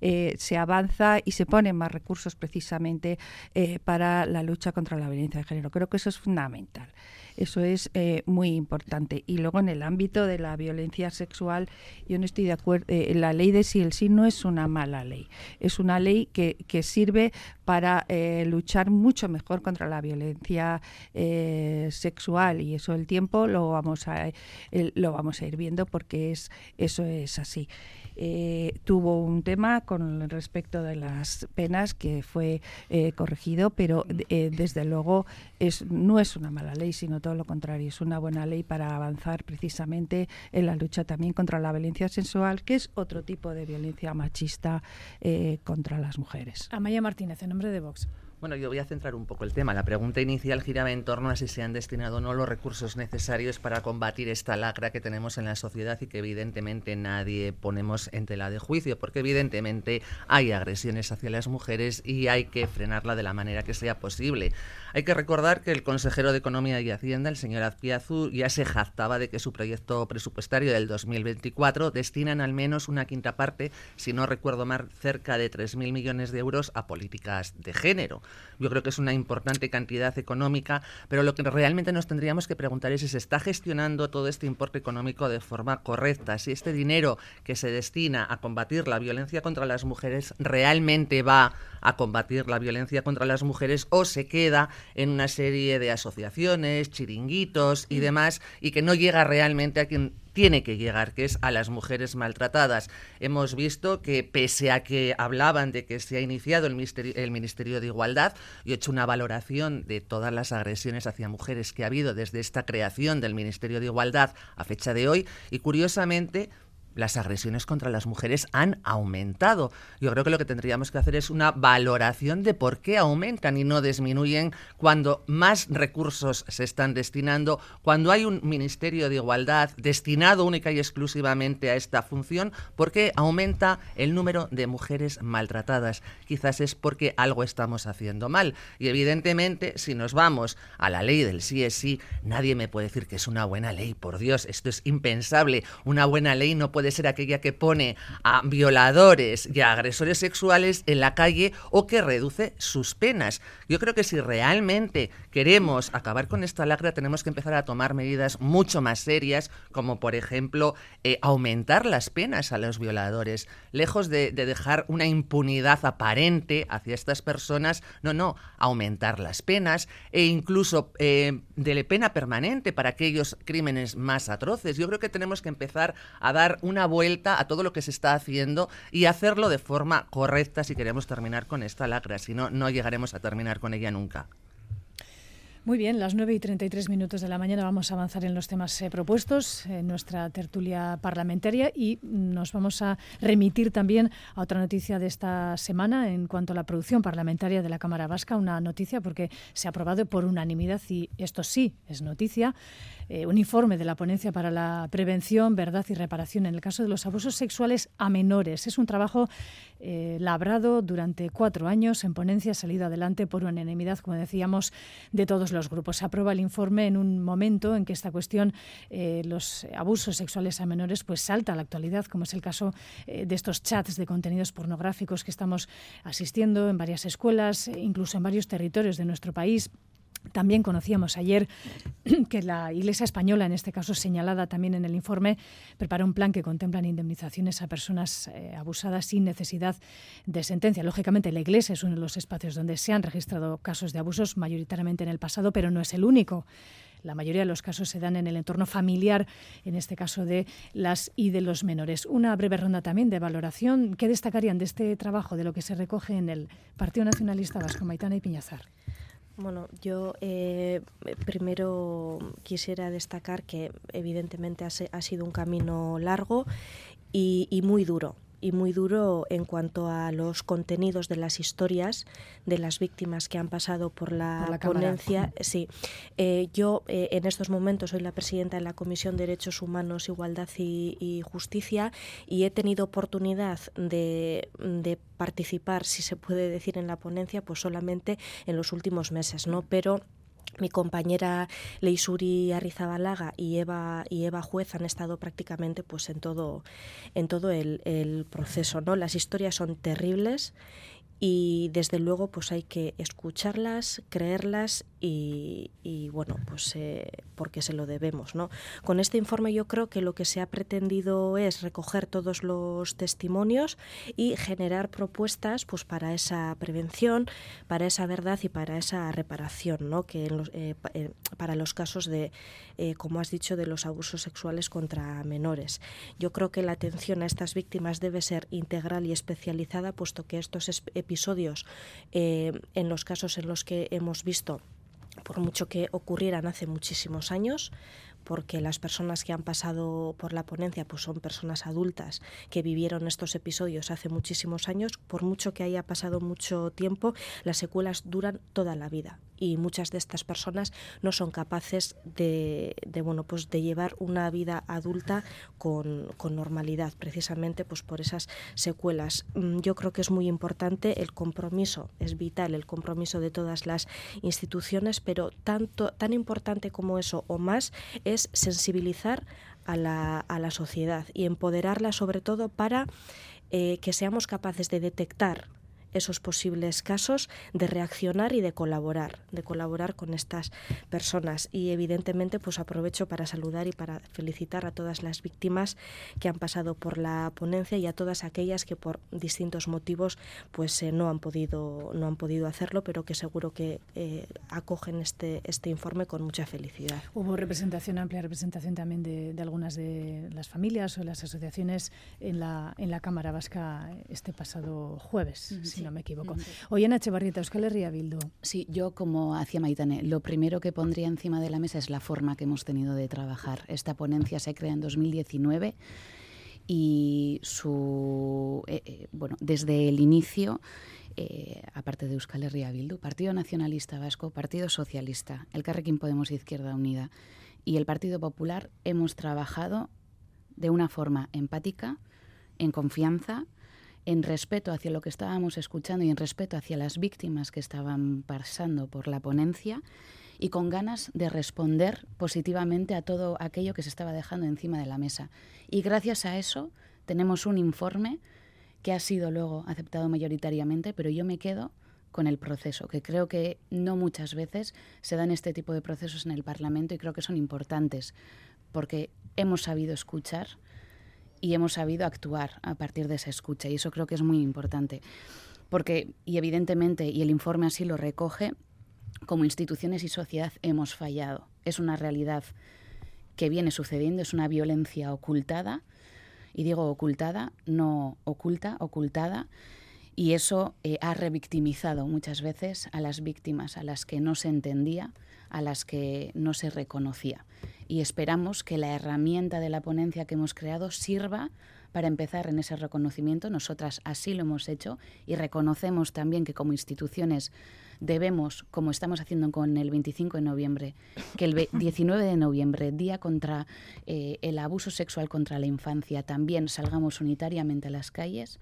eh, se avanza y se ponen más recursos precisamente eh, para la lucha contra la violencia de género. Creo que eso es fundamental. Eso es eh, muy importante. Y luego en el ámbito de la violencia sexual, yo no estoy de acuerdo. eh, la ley de sí el sí no es una mala ley. Es una ley que, que sirve para eh, luchar mucho mejor contra la violencia eh, sexual y eso el tiempo lo vamos a eh, lo vamos a ir viendo porque es eso es así. Eh, tuvo un tema con respecto de las penas que fue eh, corregido, pero eh, desde luego es, no es una mala ley, sino todo lo contrario, es una buena ley para avanzar precisamente en la lucha también contra la violencia sexual, que es otro tipo de violencia machista eh, contra las mujeres. Amaya Martínez, en nombre de Vox. Bueno, yo voy a centrar un poco el tema. La pregunta inicial giraba en torno a si se han destinado o no los recursos necesarios para combatir esta lacra que tenemos en la sociedad y que evidentemente nadie ponemos en tela de juicio, porque evidentemente hay agresiones hacia las mujeres y hay que frenarla de la manera que sea posible. Hay que recordar que el consejero de Economía y Hacienda, el señor Azpiazu, ya se jactaba de que su proyecto presupuestario del 2024 destinan al menos una quinta parte, si no recuerdo mal, cerca de 3.000 millones de euros a políticas de género. Yo creo que es una importante cantidad económica, pero lo que realmente nos tendríamos que preguntar es si se está gestionando todo este importe económico de forma correcta, si este dinero que se destina a combatir la violencia contra las mujeres realmente va a combatir la violencia contra las mujeres o se queda en una serie de asociaciones, chiringuitos y demás y que no llega realmente a quien tiene que llegar, que es a las mujeres maltratadas. Hemos visto que pese a que hablaban de que se ha iniciado el Ministerio, el Ministerio de Igualdad, yo he hecho una valoración de todas las agresiones hacia mujeres que ha habido desde esta creación del Ministerio de Igualdad a fecha de hoy y curiosamente las agresiones contra las mujeres han aumentado. Yo creo que lo que tendríamos que hacer es una valoración de por qué aumentan y no disminuyen cuando más recursos se están destinando, cuando hay un Ministerio de Igualdad destinado única y exclusivamente a esta función, ¿por qué aumenta el número de mujeres maltratadas? Quizás es porque algo estamos haciendo mal. Y evidentemente, si nos vamos a la ley del sí es sí, nadie me puede decir que es una buena ley. Por Dios, esto es impensable. Una buena ley no puede ser aquella que pone a violadores y a agresores sexuales en la calle o que reduce sus penas. Yo creo que si realmente queremos acabar con esta lacra, tenemos que empezar a tomar medidas mucho más serias, como por ejemplo eh, aumentar las penas a los violadores. Lejos de, de dejar una impunidad aparente hacia estas personas, no, no, aumentar las penas e incluso eh, de pena permanente para aquellos crímenes más atroces. Yo creo que tenemos que empezar a dar una vuelta a todo lo que se está haciendo y hacerlo de forma correcta si queremos terminar con esta lacra. Si no, no llegaremos a terminar con ella nunca. Muy bien, las 9 y 33 minutos de la mañana vamos a avanzar en los temas eh, propuestos en nuestra tertulia parlamentaria y nos vamos a remitir también a otra noticia de esta semana en cuanto a la producción parlamentaria de la Cámara Vasca. Una noticia porque se ha aprobado por unanimidad y esto sí es noticia. Eh, un informe de la Ponencia para la Prevención, Verdad y Reparación en el caso de los abusos sexuales a menores. Es un trabajo eh, labrado durante cuatro años en ponencia, salido adelante por unanimidad, como decíamos, de todos los grupos. Se aprueba el informe en un momento en que esta cuestión, eh, los abusos sexuales a menores, pues salta a la actualidad, como es el caso de estos chats de contenidos pornográficos que estamos asistiendo en varias escuelas, incluso en varios territorios de nuestro país También conocíamos ayer [CLEARS THROAT] que la Iglesia española, en este caso señalada también en el informe, prepara un plan que contempla indemnizaciones a personas eh, abusadas sin necesidad de sentencia. Lógicamente, la Iglesia es uno de los espacios donde se han registrado casos de abusos, mayoritariamente en el pasado, pero no es el único. La mayoría de los casos se dan en el entorno familiar, en este caso de las y de los menores. Una breve ronda también de valoración. ¿Qué destacarían de este trabajo, de lo que se recoge en el Partido Nacionalista Vasco, Maitana y Piñazar? Bueno, yo eh, primero quisiera destacar que evidentemente ha, sido un camino largo y muy duro y muy duro en cuanto a los contenidos de las historias de las víctimas que han pasado por la, ponencia. Sí, eh, yo eh, en estos momentos soy la presidenta de la Comisión de Derechos Humanos, Igualdad y, Justicia y he tenido oportunidad de, de, participar, si se puede decir, en la ponencia, pues solamente en los últimos meses, ¿no? Pero mi compañera Leisuri Arrizabalaga y Eva y Eva Juez han estado prácticamente pues en todo en todo el, el proceso no las historias son terribles y desde luego pues hay que escucharlas, creerlas y, bueno, pues eh, porque se lo debemos. ¿no? Con este informe yo creo que lo que se ha pretendido es recoger todos los testimonios y generar propuestas pues para esa prevención, para esa verdad y para esa reparación, ¿no? que eh, eh, para los casos de, como has dicho, de los abusos sexuales contra menores. Yo creo que la atención a estas víctimas debe ser integral y especializada, puesto que estos episodios, en los casos en los que hemos visto, por mucho que ocurrieran hace muchísimos años, porque las personas que han pasado por la ponencia pues son personas adultas que vivieron estos episodios hace muchísimos años, por mucho que haya pasado mucho tiempo, las secuelas duran toda la vida y muchas de estas personas no son capaces de, bueno pues de llevar una vida adulta con, normalidad precisamente pues por esas secuelas. Mm, yo creo que es muy importante el compromiso es vital el compromiso de todas las instituciones pero tanto tan importante como eso o más es sensibilizar a la, a la sociedad y empoderarla sobre todo para eh, que seamos capaces de detectar esos posibles casos, de reaccionar y de colaborar, de colaborar con estas personas. Y evidentemente, pues aprovecho para saludar y para felicitar a todas las víctimas que han pasado por la ponencia y a todas aquellas que por distintos motivos pues eh, no han podido no han podido hacerlo, pero que seguro que eh, acogen este este informe con mucha felicidad. Hubo representación amplia representación también de, algunas de las familias o las asociaciones en la en la Cámara Vasca este pasado jueves si no me equivoco. Oye, Nache Barrieta, Euskal Herria Bildu. Sí, yo como hacía Maitane, lo primero que pondría encima de la mesa es la forma que hemos tenido de trabajar. Esta ponencia se crea en 2019 y su eh, eh, bueno desde el inicio eh, aparte de Euskal Herria Bildu, Partido Nacionalista Vasco, Partido Socialista, el Carrequín Podemos Izquierda Unida y el Partido Popular hemos trabajado de una forma empática, en confianza, en respeto hacia lo que estábamos escuchando y en respeto hacia las víctimas que estaban pasando por la ponencia y con ganas de responder positivamente a todo aquello que se estaba dejando encima de la mesa. Y gracias a eso tenemos un informe que ha sido luego aceptado mayoritariamente, pero yo me quedo con el proceso, que creo que no muchas veces se dan este tipo de procesos en el Parlamento y creo que son importantes, porque hemos sabido escuchar, y hemos sabido actuar a partir de esa escucha y eso creo que es muy importante. Porque, y evidentemente, y el informe así lo recoge, como instituciones y sociedad hemos fallado. Es una realidad que viene sucediendo, es una violencia ocultada, y digo ocultada, no oculta, ocultada, y eso eh, ha revictimizado muchas veces a las víctimas, a las que no se entendía, a las que no se reconocía y esperamos que la herramienta de la ponencia que hemos creado sirva para empezar en ese reconocimiento. Nosotras así lo hemos hecho y reconocemos también que como instituciones debemos, como estamos haciendo con el 25 de noviembre, que el 19 [LAUGHS] de noviembre, día contra eh, el abuso sexual contra la infancia, también salgamos unitariamente a las calles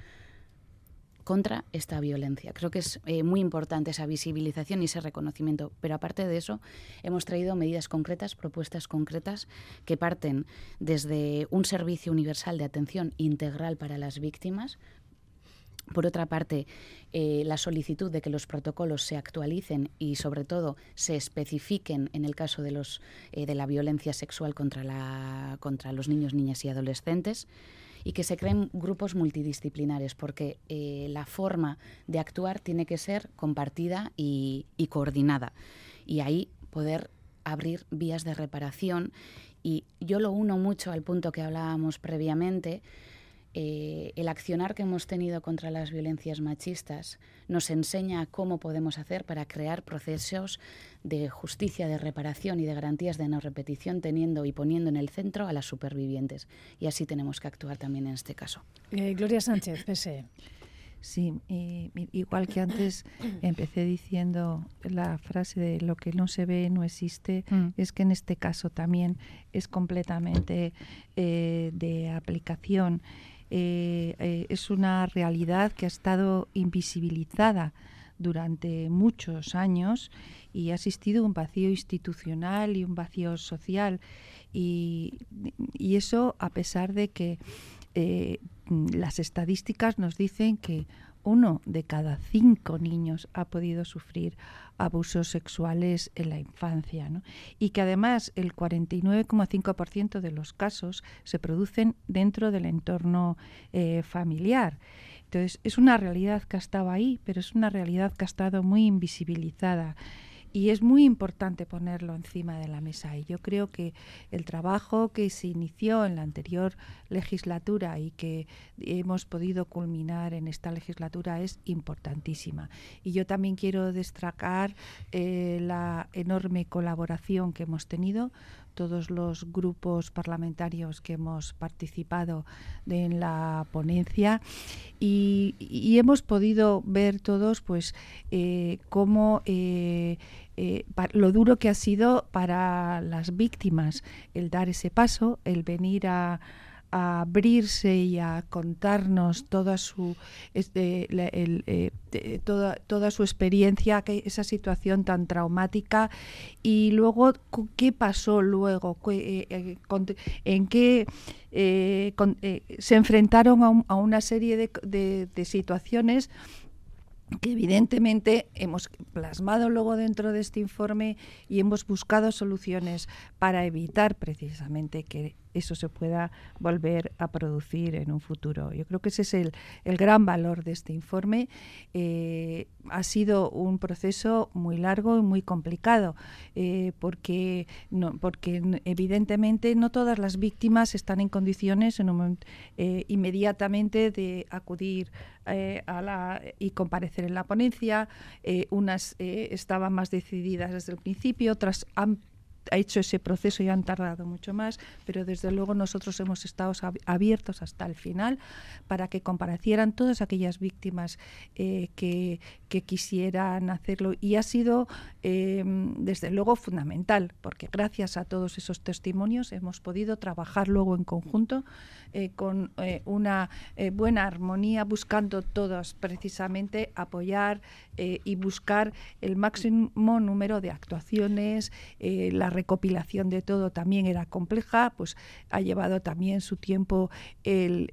contra esta violencia. Creo que es eh, muy importante esa visibilización y ese reconocimiento, pero aparte de eso, hemos traído medidas concretas, propuestas concretas que parten desde un servicio universal de atención integral para las víctimas, Por otra parte, eh, la solicitud de que los protocolos se actualicen y, sobre todo, se especifiquen en el caso de, los, eh, de la violencia sexual contra, la, contra los niños, niñas y adolescentes y que se creen grupos multidisciplinares, porque eh, la forma de actuar tiene que ser compartida y, y coordinada. Y ahí poder abrir vías de reparación. Y yo lo uno mucho al punto que hablábamos previamente eh, el accionar que hemos tenido contra las violencias machistas nos enseña cómo podemos hacer para crear procesos de justicia, de reparación y de garantías de no repetición, teniendo y poniendo en el centro a las supervivientes. Y así tenemos que actuar también en este caso. Eh, Gloria Sánchez, PSE. Sí, igual que antes [COUGHS] empecé diciendo la frase de lo que no se ve no existe, mm. es que en este caso también es completamente eh, de aplicación. Eh, eh, es una realidad que ha estado invisibilizada durante muchos años y ha existido un vacío institucional y un vacío social. Y, eso a pesar de que eh, las estadísticas nos dicen que uno de cada cinco niños ha podido sufrir abusos sexuales en la infancia y que además el 49,5% de los casos se producen dentro del entorno eh, familiar. Entonces, es una realidad que ha estado ahí, pero es una realidad que ha estado muy invisibilizada y es muy importante ponerlo encima de la mesa. Y yo creo que el trabajo que se inició en la anterior legislatura y que hemos podido culminar en esta legislatura es importantísima. Y yo también quiero destacar eh, la enorme colaboración que hemos tenido todos los grupos parlamentarios que hemos participado en la ponencia y, hemos podido ver todos pues eh, cómo eh, eh, lo duro que ha sido para las víctimas el dar ese paso, el venir a a abrirse y a contarnos toda su este, eh, toda, toda su experiencia, esa situación tan traumática. Y luego qué pasó luego, eh, eh, en qué se enfrentaron a, una serie de situaciones que evidentemente hemos plasmado luego dentro de este informe y hemos buscado soluciones para evitar precisamente que eso se pueda volver a producir en un futuro. Yo creo que ese es el, el gran valor de este informe. Eh, ha sido un proceso muy largo y muy complicado, eh, porque, no, porque evidentemente no todas las víctimas están en condiciones en un, eh, inmediatamente de acudir a la, y comparecer en la ponencia. unas estaban más decididas desde el principio, otras han ha hecho ese proceso y han tardado mucho más, pero desde luego nosotros hemos estado abiertos hasta el final para que comparecieran todas aquellas víctimas eh, que, quisieran hacerlo. Y ha sido, em, desde luego, fundamental, porque gracias a todos esos testimonios hemos podido trabajar luego en conjunto eh, con eh, una buena armonía, buscando todos precisamente apoyar y buscar el máximo número de actuaciones, la recopilación de todo también era compleja, pues ha llevado también su tiempo el,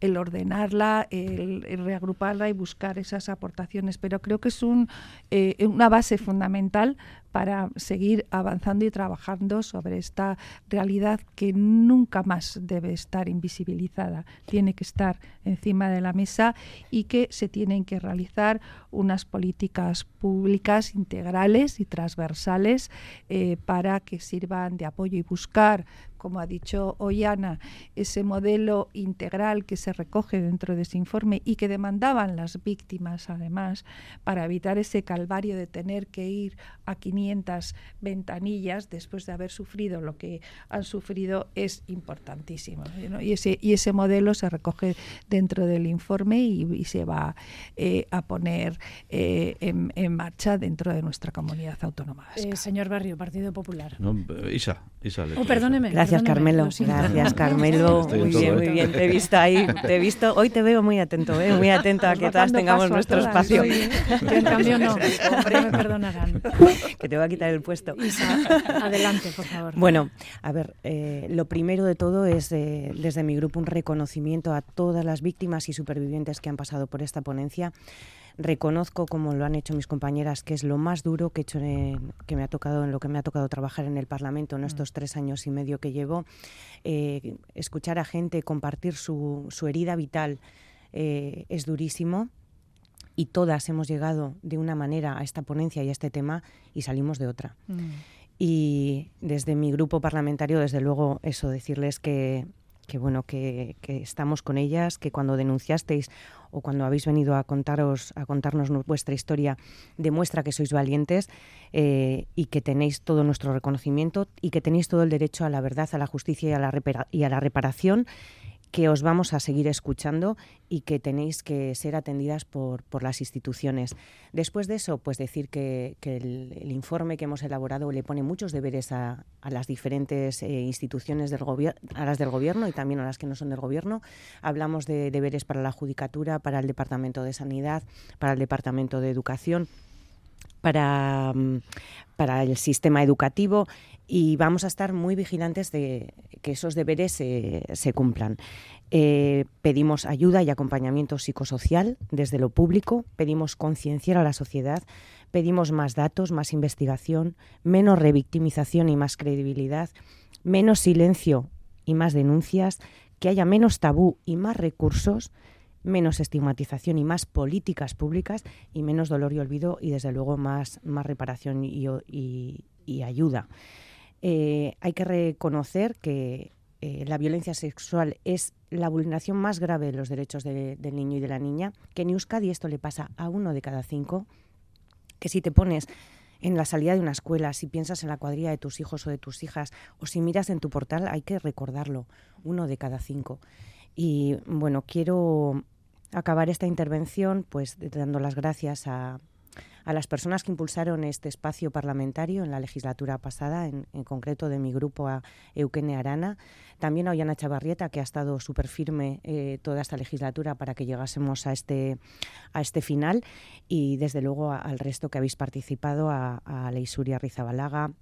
el, ordenarla, el, reagruparla y buscar esas aportaciones. Pero creo que es un, eh, una base fundamental para seguir avanzando y trabajando sobre esta realidad que nunca más debe estar invisibilizada, tiene que estar encima de la mesa y que se tienen que realizar unas políticas públicas integrales y transversales eh, para que sirvan de apoyo y buscar como ha dicho Ollana, ese modelo integral que se recoge dentro de ese informe y que demandaban las víctimas, además, para evitar ese calvario de tener que ir a 500 ventanillas después de haber sufrido lo que han sufrido, es importantísimo. Y, ese, y ese modelo se recoge dentro del informe y, se va eh, a poner eh, en, marcha dentro de nuestra comunidad autónoma. Eh, señor Barrio, Partido Popular. Isa, Isa. Oh, perdóneme. Gracias Gracias, Carmelo. Gracias, [LAUGHS] Carmelo. muy bien, muy bien. Te he visto ahí, te he visto. Hoy te veo muy atento, ¿eh? muy atento a que todas tengamos nuestro espacio. en cambio no, hombre, me perdonarán. [LAUGHS] Que te voy a quitar el puesto. adelante, por favor. Bueno, a ver, eh, lo primero de todo es eh, desde mi grupo un reconocimiento a todas las víctimas y supervivientes que han pasado por esta ponencia reconozco, como lo han hecho mis compañeras, que es lo más duro que he hecho en, que me ha tocado en lo que me ha tocado trabajar en el Parlamento en mm. estos tres años y medio que llevo. Eh, escuchar a gente compartir su, su herida vital eh, es durísimo y todas hemos llegado de una manera a esta ponencia y a este tema y salimos de otra. Mm. Y desde mi grupo parlamentario, desde luego, eso, decirles que que bueno que, estamos con ellas, que cuando denunciasteis o cuando habéis venido a contaros a contarnos vuestra historia demuestra que sois valientes eh, y que tenéis todo nuestro reconocimiento y que tenéis todo el derecho a la verdad, a la justicia y a la, y a la reparación que os vamos a seguir escuchando y que tenéis que ser atendidas por, por las instituciones. Después de eso, pues decir que, el, informe que hemos elaborado le pone muchos deberes a, a las diferentes eh, instituciones del gobierno, a las del gobierno y también a las que no son del gobierno. Hablamos de deberes para la Judicatura, para el Departamento de Sanidad, para el Departamento de Educación para, mm, para el sistema educativo y vamos a estar muy vigilantes de que esos deberes se cumplan. Eh, pedimos ayuda y acompañamiento psicosocial desde lo público, pedimos concienciar a la sociedad, pedimos más datos, más investigación, menos revictimización y más credibilidad, menos silencio y más denuncias, que haya menos tabú y más recursos, menos estigmatización y más políticas públicas y menos dolor y olvido y desde luego más, más reparación y ayuda. Eh, hay que reconocer que eh, la violencia sexual es la vulneración más grave de los derechos del niño y de la niña, que en Euskadi esto le pasa a uno de cada cinco, que si te pones en la salida de una escuela, si piensas en la cuadrilla de tus hijos o de tus hijas, o si miras en tu portal, hay que recordarlo, uno de cada cinco. Y bueno, quiero acabar esta intervención pues dando las gracias a, a las personas que impulsaron este espacio parlamentario en la legislatura pasada, en, concreto de mi grupo a Eukene Arana, también a Ollana Chavarrieta, que ha estado súper firme eh, toda esta legislatura para que llegásemos a este, a este final, y desde luego al resto que habéis participado, a, a Leisuria Rizabalaga,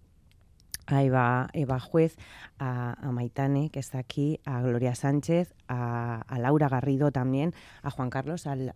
a Eva, Eva Juez, a, Maitane, que está aquí, a Gloria Sánchez, a, Laura Garrido también, a Juan Carlos, al,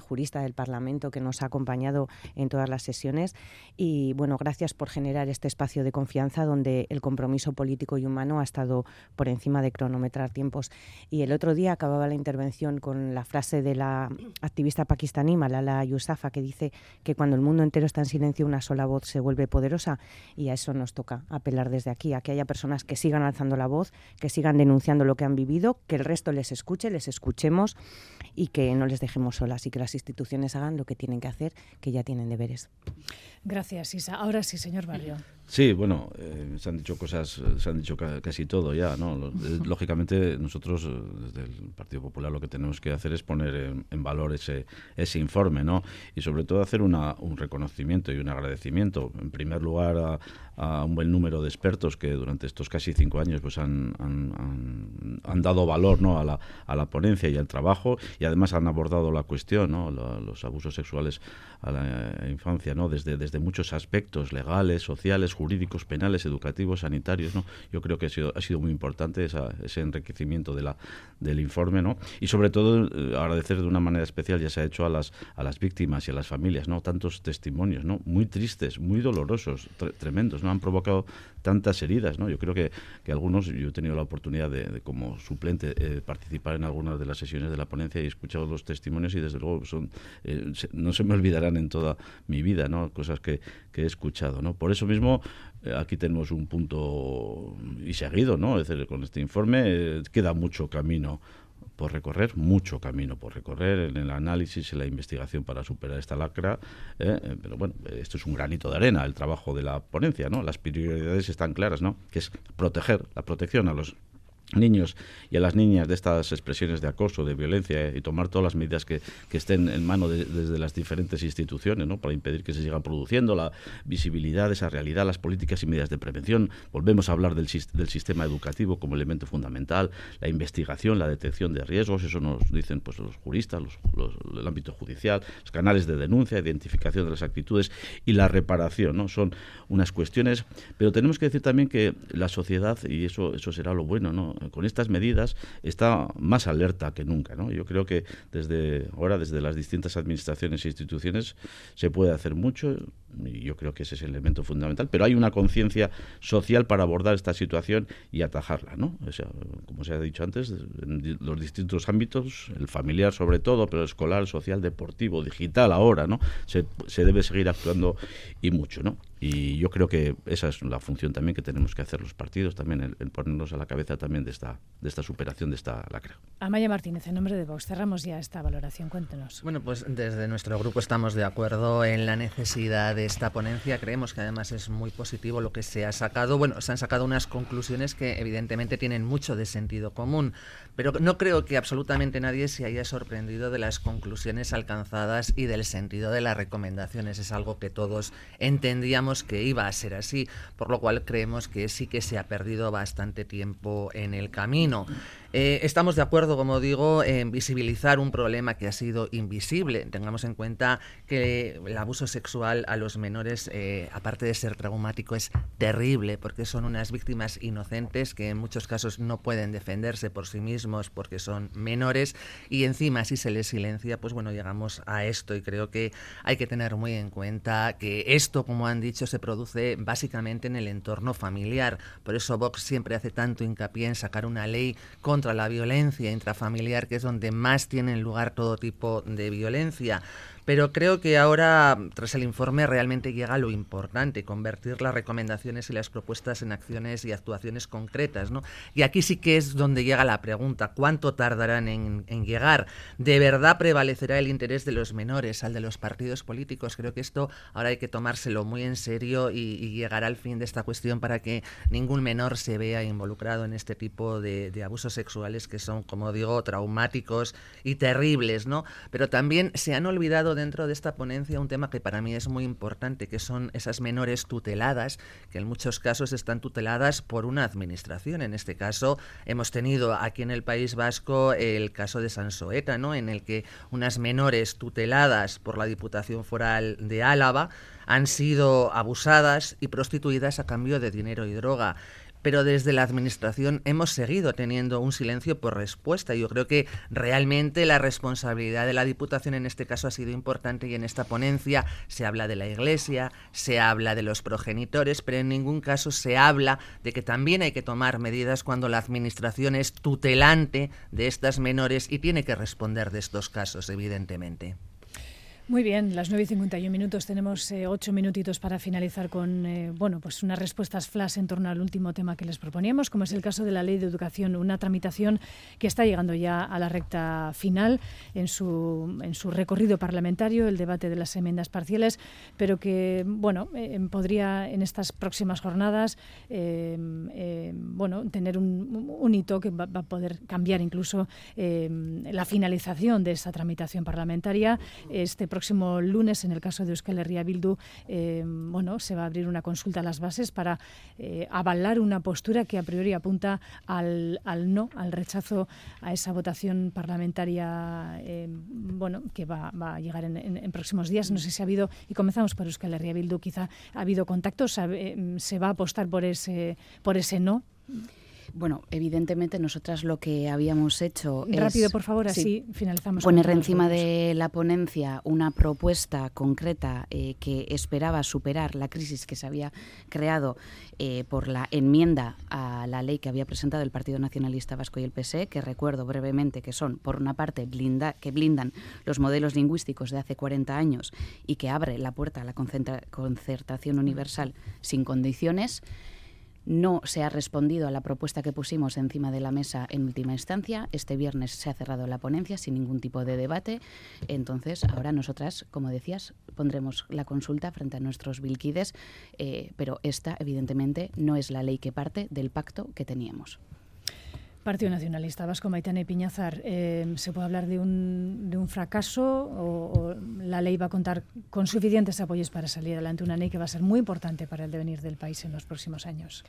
jurista del Parlamento que nos ha acompañado en todas las sesiones. Y bueno, gracias por generar este espacio de confianza donde el compromiso político y humano ha estado por encima de cronometrar tiempos. Y el otro día acababa la intervención con la frase de la activista pakistaní Malala Yousafzai que dice que cuando el mundo entero está en silencio una sola voz se vuelve poderosa y a eso nos toca apelar desde aquí, a que haya personas que sigan alzando la voz, que sigan denunciando lo que han vivido, que el resto les escuche, les escuchemos y que no les dejemos solas y que las instituciones hagan lo que tienen que hacer, que ya tienen deberes. Gracias, Isa. Ahora sí, señor Barrio. Sí, bueno, eh, se han dicho cosas, se han dicho casi todo ya, ¿no? Eh, lógicamente nosotros eh, desde el Partido Popular lo que tenemos que hacer es poner en, valor ese, ese informe, ¿no? Y sobre todo hacer una, un reconocimiento y un agradecimiento, en primer lugar a, a, un buen número de expertos que durante estos casi cinco años pues han, han, han, dado valor, ¿no? A la, a la ponencia y al trabajo y además han abordado la cuestión, ¿no? los abusos sexuales a la infancia, ¿no? Desde, desde muchos aspectos legales, sociales, jurídicos, penales, educativos, sanitarios, ¿no? Yo creo que ha sido, ha sido muy importante ese enriquecimiento de la, del informe, ¿no? Y sobre todo eh, agradecer de una manera especial, ya se ha hecho a las, a las víctimas y a las familias, ¿no? Tantos testimonios, ¿no? Muy tristes, muy dolorosos, tremendos, ¿no? Han provocado tantas heridas, ¿no? Yo creo que, que algunos, yo he tenido la oportunidad de, como suplente eh, participar en algunas de las sesiones de la ponencia y he escuchado los testimonios y desde luego son, eh, no se me olvidarán en toda mi vida, ¿no? Cosas que, que he escuchado, ¿no? Por eso mismo eh, aquí tenemos un punto y seguido, ¿no? Con este informe queda mucho camino por recorrer, mucho camino por recorrer en el análisis y la investigación para superar esta lacra. ¿eh? Eh, pero bueno, esto es un granito de arena, el trabajo de la ponencia, ¿no? Las prioridades están claras, ¿no? Que es proteger, la protección a los niños y a las niñas de estas expresiones de acoso, de violencia y tomar todas las medidas que, estén en mano desde las diferentes instituciones ¿no? para impedir que se sigan produciendo, la visibilidad de esa realidad, las políticas y medidas de prevención. Volvemos a hablar del, del sistema educativo como elemento fundamental, la investigación, la detección de riesgos, eso nos dicen pues los juristas, los, el ámbito judicial, los canales de denuncia, identificación de las actitudes y la reparación. ¿no? Son unas cuestiones, pero tenemos que decir también que la sociedad, y eso, eso será lo bueno, ¿no? Con estas medidas está más alerta que nunca. ¿no? Yo creo que desde ahora, desde las distintas administraciones e instituciones, se puede hacer mucho y yo creo que ese es el elemento fundamental, pero hay una conciencia social para abordar esta situación y atajarla, ¿no? O sea, como se ha dicho antes, en los distintos ámbitos, el familiar sobre todo, pero el escolar, social, deportivo, digital ahora, ¿no? Se, se debe seguir actuando y mucho, ¿no? Y yo creo que esa es la función también que tenemos que hacer los partidos, también el, ponernos a la cabeza también de esta, de esta superación de esta lacra. Amaya Martínez, en nombre de Vox, cerramos ya esta valoración. Cuéntenos. Bueno, pues desde nuestro grupo estamos de acuerdo en la necesidad de esta ponencia. Creemos que además es muy positivo lo que se ha sacado. Bueno, se han sacado unas conclusiones que evidentemente tienen mucho de sentido común, pero no creo que absolutamente nadie se haya sorprendido de las conclusiones alcanzadas y del sentido de las recomendaciones. Es algo que todos entendíamos que iba a ser así, por lo cual creemos que sí que se ha perdido bastante tiempo en el camino. Eh, estamos de acuerdo, como digo, en visibilizar un problema que ha sido invisible. Tengamos en cuenta que el abuso sexual a los menores, eh, aparte de ser traumático, es terrible porque son unas víctimas inocentes que en muchos casos no pueden defenderse por sí mismos porque son menores y encima si se les silencia, pues bueno, llegamos a esto y creo que hay que tener muy en cuenta que esto, como han dicho, se produce básicamente en el entorno familiar. Por eso Vox siempre hace tanto hincapié en sacar una ley contra la violencia intrafamiliar, que es donde más tienen lugar todo tipo de violencia. Pero creo que ahora, tras el informe, realmente llega lo importante, convertir las recomendaciones y las propuestas en acciones y actuaciones concretas. ¿no? Y aquí sí que es donde llega la pregunta, ¿cuánto tardarán en, llegar? ¿De verdad prevalecerá el interés de los menores al de los partidos políticos? Creo que esto ahora hay que tomárselo muy en serio y, llegar al fin de esta cuestión para que ningún menor se vea involucrado en este tipo de, de abusos sexuales que son, como digo, traumáticos y terribles. ¿no? Pero también se han olvidado dentro de esta ponencia un tema que para mí es muy importante, que son esas menores tuteladas, que en muchos casos están tuteladas por una administración. En este caso hemos tenido aquí en el País Vasco el caso de Sansoeta, ¿no? en el que unas menores tuteladas por la Diputación Foral de Álava han sido abusadas y prostituidas a cambio de dinero y droga pero desde la Administración hemos seguido teniendo un silencio por respuesta. Yo creo que realmente la responsabilidad de la Diputación en este caso ha sido importante y en esta ponencia se habla de la Iglesia, se habla de los progenitores, pero en ningún caso se habla de que también hay que tomar medidas cuando la Administración es tutelante de estas menores y tiene que responder de estos casos, evidentemente. Muy bien, las 9 y 51 minutos. Tenemos eh, ocho minutitos para finalizar con eh, bueno, pues unas respuestas flash en torno al último tema que les proponíamos, como es el caso de la Ley de Educación, una tramitación que está llegando ya a la recta final en su, en su recorrido parlamentario, el debate de las enmiendas parciales, pero que bueno, eh, podría en estas próximas jornadas bueno, tener un, hito que va, va, a poder cambiar incluso la finalización de esa tramitación parlamentaria. Este próximo lunes, en el caso de Euskal Herria Bildu, eh, bueno, se va a abrir una consulta a las bases para eh, avalar una postura que a priori apunta al, no, al rechazo a esa votación parlamentaria, eh, bueno, que va, a llegar en, próximos días. No sé si ha habido, y comenzamos por Euskal Herria Bildu, quizá ha habido contactos, se va a apostar por ese, por ese no. Bueno, evidentemente nosotras lo que habíamos hecho Rápido, por favor, así finalizamos. Poner encima de la ponencia una propuesta concreta eh, que esperaba superar la crisis que se había creado eh, por la enmienda a la ley que había presentado el Partido Nacionalista Vasco y el PSE, que recuerdo brevemente que son, por una parte, blinda, que blindan los modelos lingüísticos de hace 40 años y que abre la puerta a la concertación universal sin condiciones no se ha respondido a la propuesta que pusimos encima de la mesa en última instancia. Este viernes se ha cerrado la ponencia sin ningún tipo de debate. Entonces, ahora nosotras, como decías, pondremos la consulta frente a nuestros bilquides, eh, pero esta, evidentemente, no es la ley que parte del pacto que teníamos. Partido Nacionalista Vasco, Maitane Piñazar, eh, ¿se puede hablar de un, de un fracaso o, la ley va a contar con suficientes apoyos para salir adelante? Una ley que va a ser muy importante para el devenir del país en los próximos años.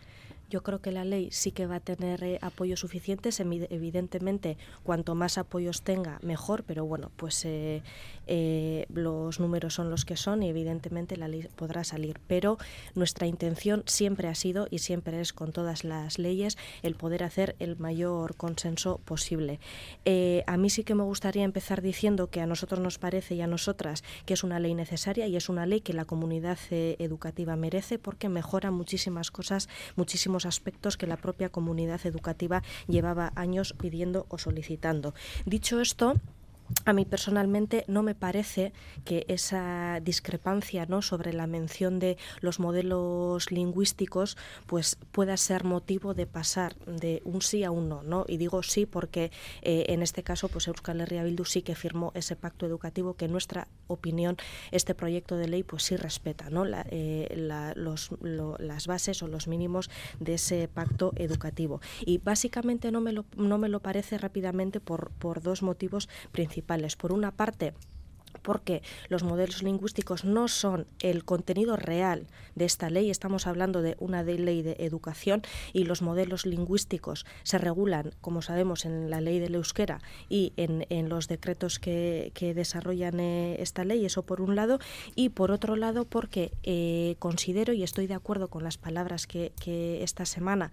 Yo creo que la ley sí que va a tener eh, apoyos suficientes. Evidentemente, cuanto más apoyos tenga, mejor, pero bueno, pues eh, eh, los números son los que son y evidentemente la ley podrá salir. Pero nuestra intención siempre ha sido y siempre es con todas las leyes el poder hacer el mayor consenso posible. a mí sí que me gustaría empezar diciendo que a nosotros nos parece y a nosotras que es una ley necesaria y es una ley que la comunidad educativa merece porque mejora muchísimas cosas, muchísimos aspectos que la propia comunidad educativa llevaba años pidiendo o solicitando. Dicho esto, a mí personalmente no me parece que esa discrepancia ¿no? sobre la mención de los modelos lingüísticos pues pueda ser motivo de pasar de un sí a un no. ¿no? Y digo sí porque eh, en este caso pues Euskal Herria Bildu sí que firmó ese pacto educativo que en nuestra opinión este proyecto de ley pues sí respeta ¿no? Eh, las bases o los mínimos de ese pacto educativo. Y básicamente no me lo, no me lo parece rápidamente por, por dos motivos principales por una parte, porque los modelos lingüísticos no son el contenido real de esta ley, estamos hablando de una ley de educación y los modelos lingüísticos se regulan, como sabemos, en la ley del euskera y en, los decretos que, desarrollan eh, esta ley, eso por un lado, y por otro lado porque eh, considero y estoy de acuerdo con las palabras que, esta semana,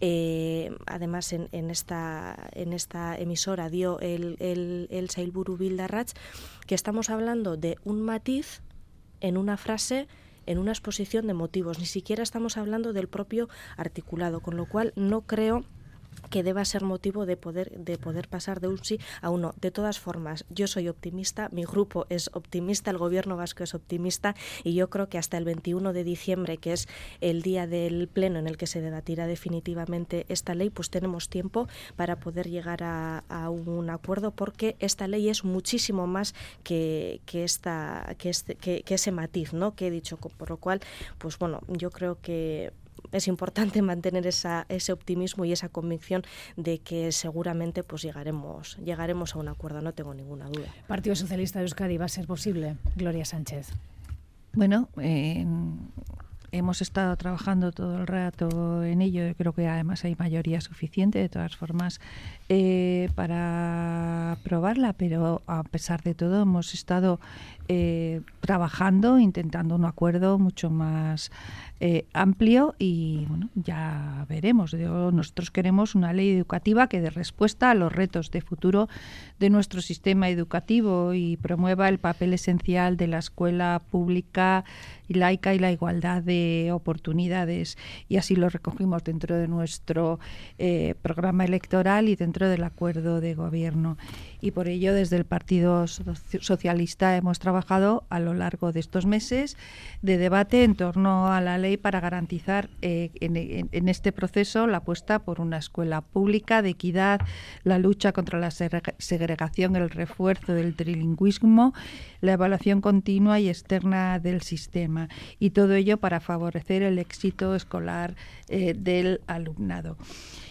eh, además en, esta, en esta emisora dio el, el, el Sailburu Bildarratz, que estamos hablando de un matiz en una frase en una exposición de motivos, ni siquiera estamos hablando del propio articulado, con lo cual no creo que deba ser motivo de poder de poder pasar de un sí a uno. De todas formas, yo soy optimista, mi grupo es optimista, el gobierno vasco es optimista y yo creo que hasta el 21 de diciembre, que es el día del pleno en el que se debatirá definitivamente esta ley, pues tenemos tiempo para poder llegar a, un acuerdo porque esta ley es muchísimo más que, que esta que, este, que, que ese matiz, ¿no? que he dicho, por lo cual, pues bueno, yo creo que es importante [LAUGHS] mantener esa, ese optimismo y esa convicción de que seguramente pues llegaremos, llegaremos a un acuerdo, no tengo ninguna duda. Partido Socialista de Euskadi, ¿va a ser posible? Gloria Sánchez. Bueno, hemos estado trabajando todo el rato en ello. Creo que además hay mayoría suficiente, de todas formas, eh, para aprobarla, pero a pesar de todo hemos estado eh, trabajando, intentando un acuerdo mucho más eh, amplio y bueno, ya veremos. nosotros queremos una ley educativa que dé respuesta a los retos de futuro de nuestro sistema educativo y promueva el papel esencial de la escuela pública y laica y la igualdad de oportunidades. Y así lo recogimos dentro de nuestro eh, programa electoral y dentro del acuerdo de gobierno. Y por ello, desde el Partido Socialista hemos trabajado a lo largo de estos meses de debate en torno a la ley para garantizar eh, en, este proceso la apuesta por una escuela pública de equidad, la lucha contra la segregación, el refuerzo del trilingüismo, la evaluación continua y externa del sistema. Y todo ello para favorecer el éxito escolar eh, del alumnado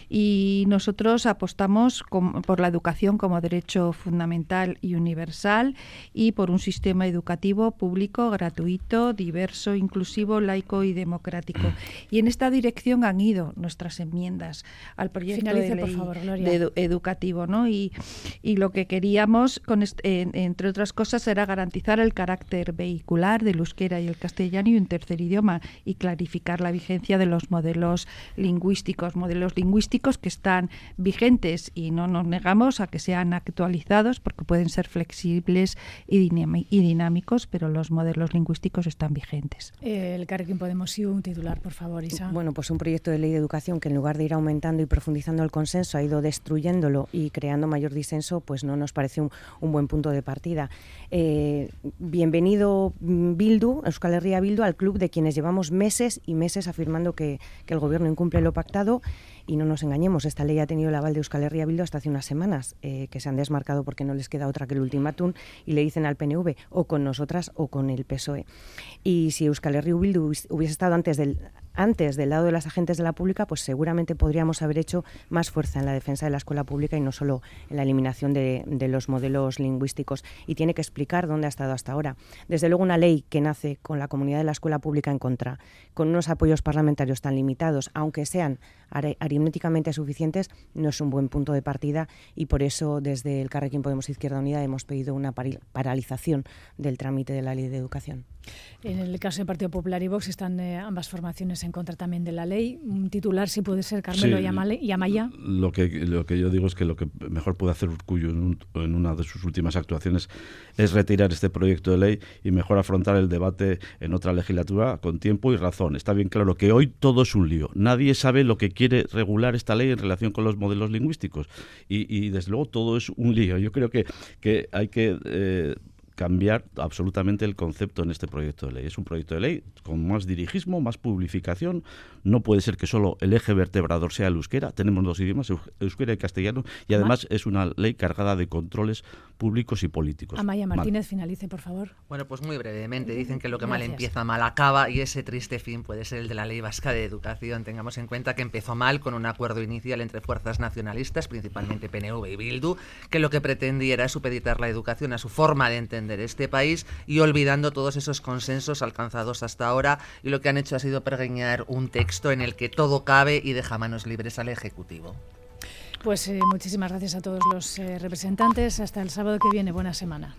y nosotros apostamos por la educación como derecho fundamental y universal y por un sistema educativo público, gratuito, diverso, inclusivo, laico y democrático. [CLEARS THROAT] Y en esta dirección han ido nuestras enmiendas al proyecto de ley educativo, ¿no? Y, y, lo que queríamos, con entre otras cosas, era garantizar el carácter vehicular del euskera y el castellano y un tercer idioma y clarificar la vigencia de los modelos lingüísticos, modelos lingüísticos que están vigentes y no nos negamos a que sean actualizados porque pueden ser flexibles y, dinámicos, pero los modelos lingüísticos están vigentes. el Carrequín Podemos y un titular, por favor, Isa. Bueno, pues un proyecto de ley de educación que en lugar de ir aumentando y profundizando el consenso ha ido destruyéndolo y creando mayor disenso, pues no nos parece un, buen punto de partida. Eh, bienvenido mm, Bildu, Euskal Herria Bildu, al club de quienes llevamos meses y meses afirmando que, que el gobierno incumple lo pactado y no nos engañemos, esta ley ha tenido el aval de Euskal Herria Bildu hasta hace unas semanas, eh, que se han desmarcado porque no les queda otra que el ultimátum y le dicen al PNV o con nosotras o con el PSOE. Y si Euskal Herria Bildu hubiese estado antes del antes del lado de las agentes de la pública, pues seguramente podríamos haber hecho más fuerza en la defensa de la escuela pública y no solo en la eliminación de, los modelos lingüísticos. Y tiene que explicar dónde ha estado hasta ahora. Desde luego, una ley que nace con la comunidad de la escuela pública en contra, con unos apoyos parlamentarios tan limitados, aunque sean aritméticamente suficientes, no es un buen punto de partida y por eso desde el Carrequín Podemos Izquierda Unida hemos pedido una paralización del trámite de la ley de educación. En el caso del Partido Popular y Vox están eh, ambas formaciones en contra también de la ley. Un titular, si puede ser, Carmelo y, Amaya. Lo que, lo que yo digo es que lo que mejor puede hacer Urcullo en, en, una de sus últimas actuaciones es retirar este proyecto de ley y mejor afrontar el debate en otra legislatura con tiempo y razón. Está bien claro que hoy todo es un lío. Nadie sabe lo que quiere regular esta ley en relación con los modelos lingüísticos. Y, desde luego todo es un lío. Yo creo que, que hay que... Eh, cambiar absolutamente el concepto en este proyecto de ley. Es un proyecto de ley con más dirigismo, más publificación. No puede ser que solo el eje vertebrador sea el euskera. Tenemos dos idiomas, euskera y castellano, y además es una ley cargada de controles públicos y políticos. Amaya Martínez, finalice, por favor. Bueno, pues muy brevemente. Dicen que lo que mal empieza, mal acaba, y ese triste fin puede ser el de la Ley Vasca de Educación. Tengamos en cuenta que empezó mal con un acuerdo inicial entre fuerzas nacionalistas, principalmente PNV y Bildu, que lo que pretendía era supeditar la educación a su forma de entender este país y olvidando todos esos consensos alcanzados hasta ahora y lo que han hecho ha sido pergeñar un texto en el que todo cabe y deja manos libres al Ejecutivo. Pues eh, muchísimas gracias a todos los eh, representantes. Hasta el sábado que viene. Buena semana.